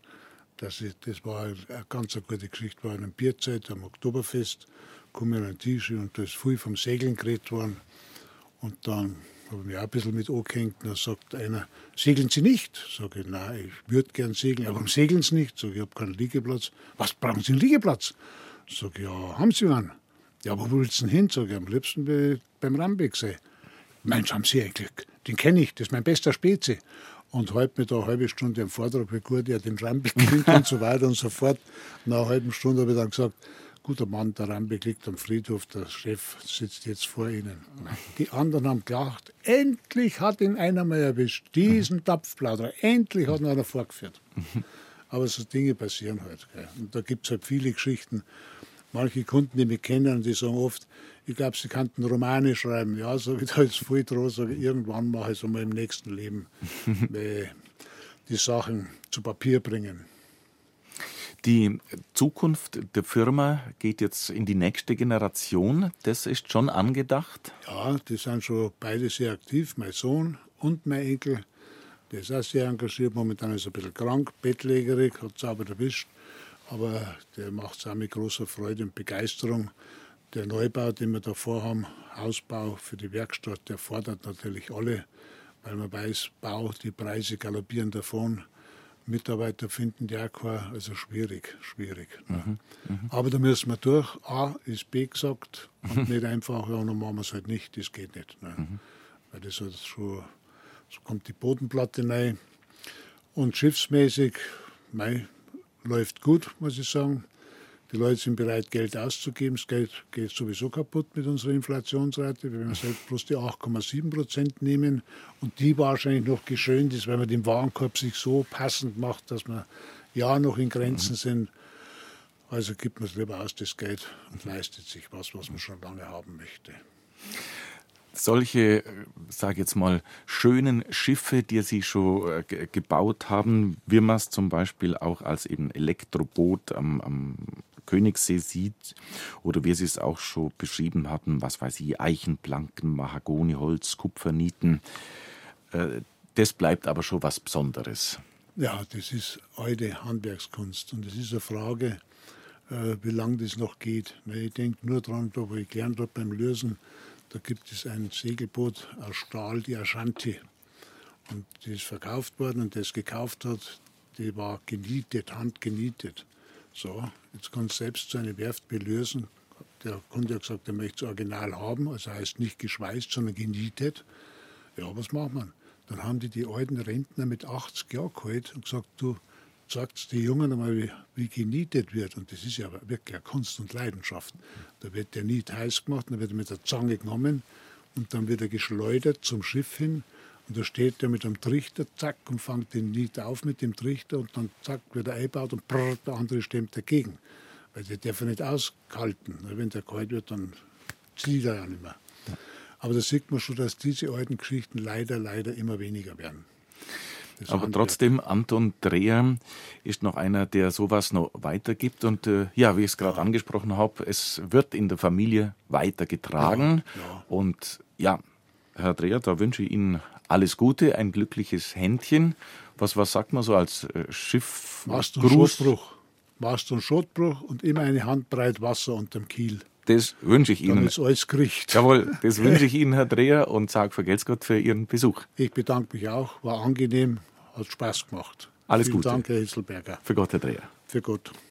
dass ich, das war eine ganz eine gute Geschichte, war in einer Bierzeit am Oktoberfest, komme an den Tisch und da ist viel vom Segeln geredet worden. Und dann habe ich mich auch ein bisschen mit angehängt. Und dann sagt einer, segeln Sie nicht? Sage ich, nein, ich würde gern segeln. Aber warum segeln Sie nicht? Sage ich, ich habe keinen Liegeplatz. Was brauchen Sie einen Liegeplatz? Sage ich, ja, haben Sie einen? Ja, wo willst du denn hin? Sage ich, am liebsten beim Rambecksee. Mensch, haben Sie ein Glück. Den kenne ich, das ist mein bester Spezi. Und mir da eine halbe Stunde im Vortrag, wie gut er den Rambeck kennt und so weiter und so fort. Nach einer halben Stunde habe ich dann gesagt, guter Mann, der Rambeck liegt am Friedhof, der Chef sitzt jetzt vor Ihnen. Die anderen haben gelacht, endlich hat ihn einer mal erwischt, diesen Tapfplauderer, endlich hat ihn einer vorgeführt. Aber so Dinge passieren halt. Gell. Und da gibt es halt viele Geschichten. Manche Kunden, die mich kennen, die sagen oft, ich glaube, sie könnten Romane schreiben. Ja, so ich, da ist voll dran, sage irgendwann mache ich es einmal im nächsten Leben, die Sachen zu Papier bringen. Die Zukunft der Firma geht jetzt in die nächste Generation. Das ist schon angedacht? Ja, die sind schon beide sehr aktiv. Mein Sohn und mein Enkel. Der ist auch sehr engagiert. Momentan ist er ein bisschen krank, bettlägerig, hat es aber erwischt. Aber der macht es auch mit großer Freude und Begeisterung der Neubau, den wir da vorhaben, Hausbau für die Werkstatt, der fordert natürlich alle, weil man weiß, Bau, die Preise galoppieren davon. Mitarbeiter finden die auch also schwierig, schwierig. Ne? Mhm, mhm. Aber da müssen wir durch. A ist B gesagt und nicht einfach, ja, dann machen wir es halt nicht, das geht nicht. Ne? Mhm. Weil das hat schon, so kommt die Bodenplatte rein. Und schiffsmäßig, mei, läuft gut, muss ich sagen. Die Leute sind bereit, Geld auszugeben. Das Geld geht sowieso kaputt mit unserer Inflationsrate. Wenn wir selbst bloß die 8,7 Prozent nehmen und die wahrscheinlich noch geschönt ist, weil man den Warenkorb sich so passend macht, dass wir ja noch in Grenzen mhm. sind. Also gibt man es lieber aus, das Geld, und leistet sich was, was man schon lange haben möchte solche, sage jetzt mal, schönen Schiffe, die Sie schon äh, gebaut haben, wie man es zum Beispiel auch als eben Elektroboot am, am Königssee sieht oder wie Sie es auch schon beschrieben hatten, was weiß ich, Eichenplanken, Mahagoniholz, Kupfernieten. Äh, das bleibt aber schon was Besonderes. Ja, das ist alte Handwerkskunst und es ist eine Frage, äh, wie lange das noch geht. Ich denke nur daran, da ich gelernt habe beim Lösen, da gibt es ein Segelboot aus Stahl, die Ashanti. Und die ist verkauft worden und der es gekauft hat, die war genietet, handgenietet. So, jetzt kann es selbst so eine Werft belösen. Der Kunde hat gesagt, er möchte das Original haben, also heißt nicht geschweißt, sondern genietet. Ja, was macht man? Dann haben die die alten Rentner mit 80 Jahren geholt und gesagt, du, sagt die Jungen einmal, wie, wie genietet wird. Und das ist ja wirklich eine Kunst und Leidenschaft. Da wird der Niet heiß gemacht, dann wird er mit der Zange genommen und dann wird er geschleudert zum Schiff hin. Und da steht er mit einem Trichter, zack, und fängt den Niet auf mit dem Trichter und dann zack, wird er eingebaut und brrr, der andere stemmt dagegen. Weil der darf er nicht auskalten. Wenn der kalt wird, dann zieht er ja nicht mehr. Aber da sieht man schon, dass diese alten Geschichten leider, leider immer weniger werden. Aber trotzdem, Anton Dreher ist noch einer, der sowas noch weitergibt. Und äh, ja, wie ich es gerade ja. angesprochen habe, es wird in der Familie weitergetragen. Ja, ja. Und ja, Herr Dreher, da wünsche ich Ihnen alles Gute, ein glückliches Händchen. Was, was sagt man so als äh, Schiff? Mast und Schotbruch. Mast und Schotbruch und immer eine Handbreit Wasser unterm Kiel. Das wünsche ich Ihnen. Dann ist alles gericht. Jawohl, das wünsche ich Ihnen, Herr Dreher, und sage vergelt's Gott für Ihren Besuch. Ich bedanke mich auch, war angenehm, hat Spaß gemacht. Alles Vielen Gute. Danke, Herr Hisselberger. Für Gott, Herr Dreher. Für Gott.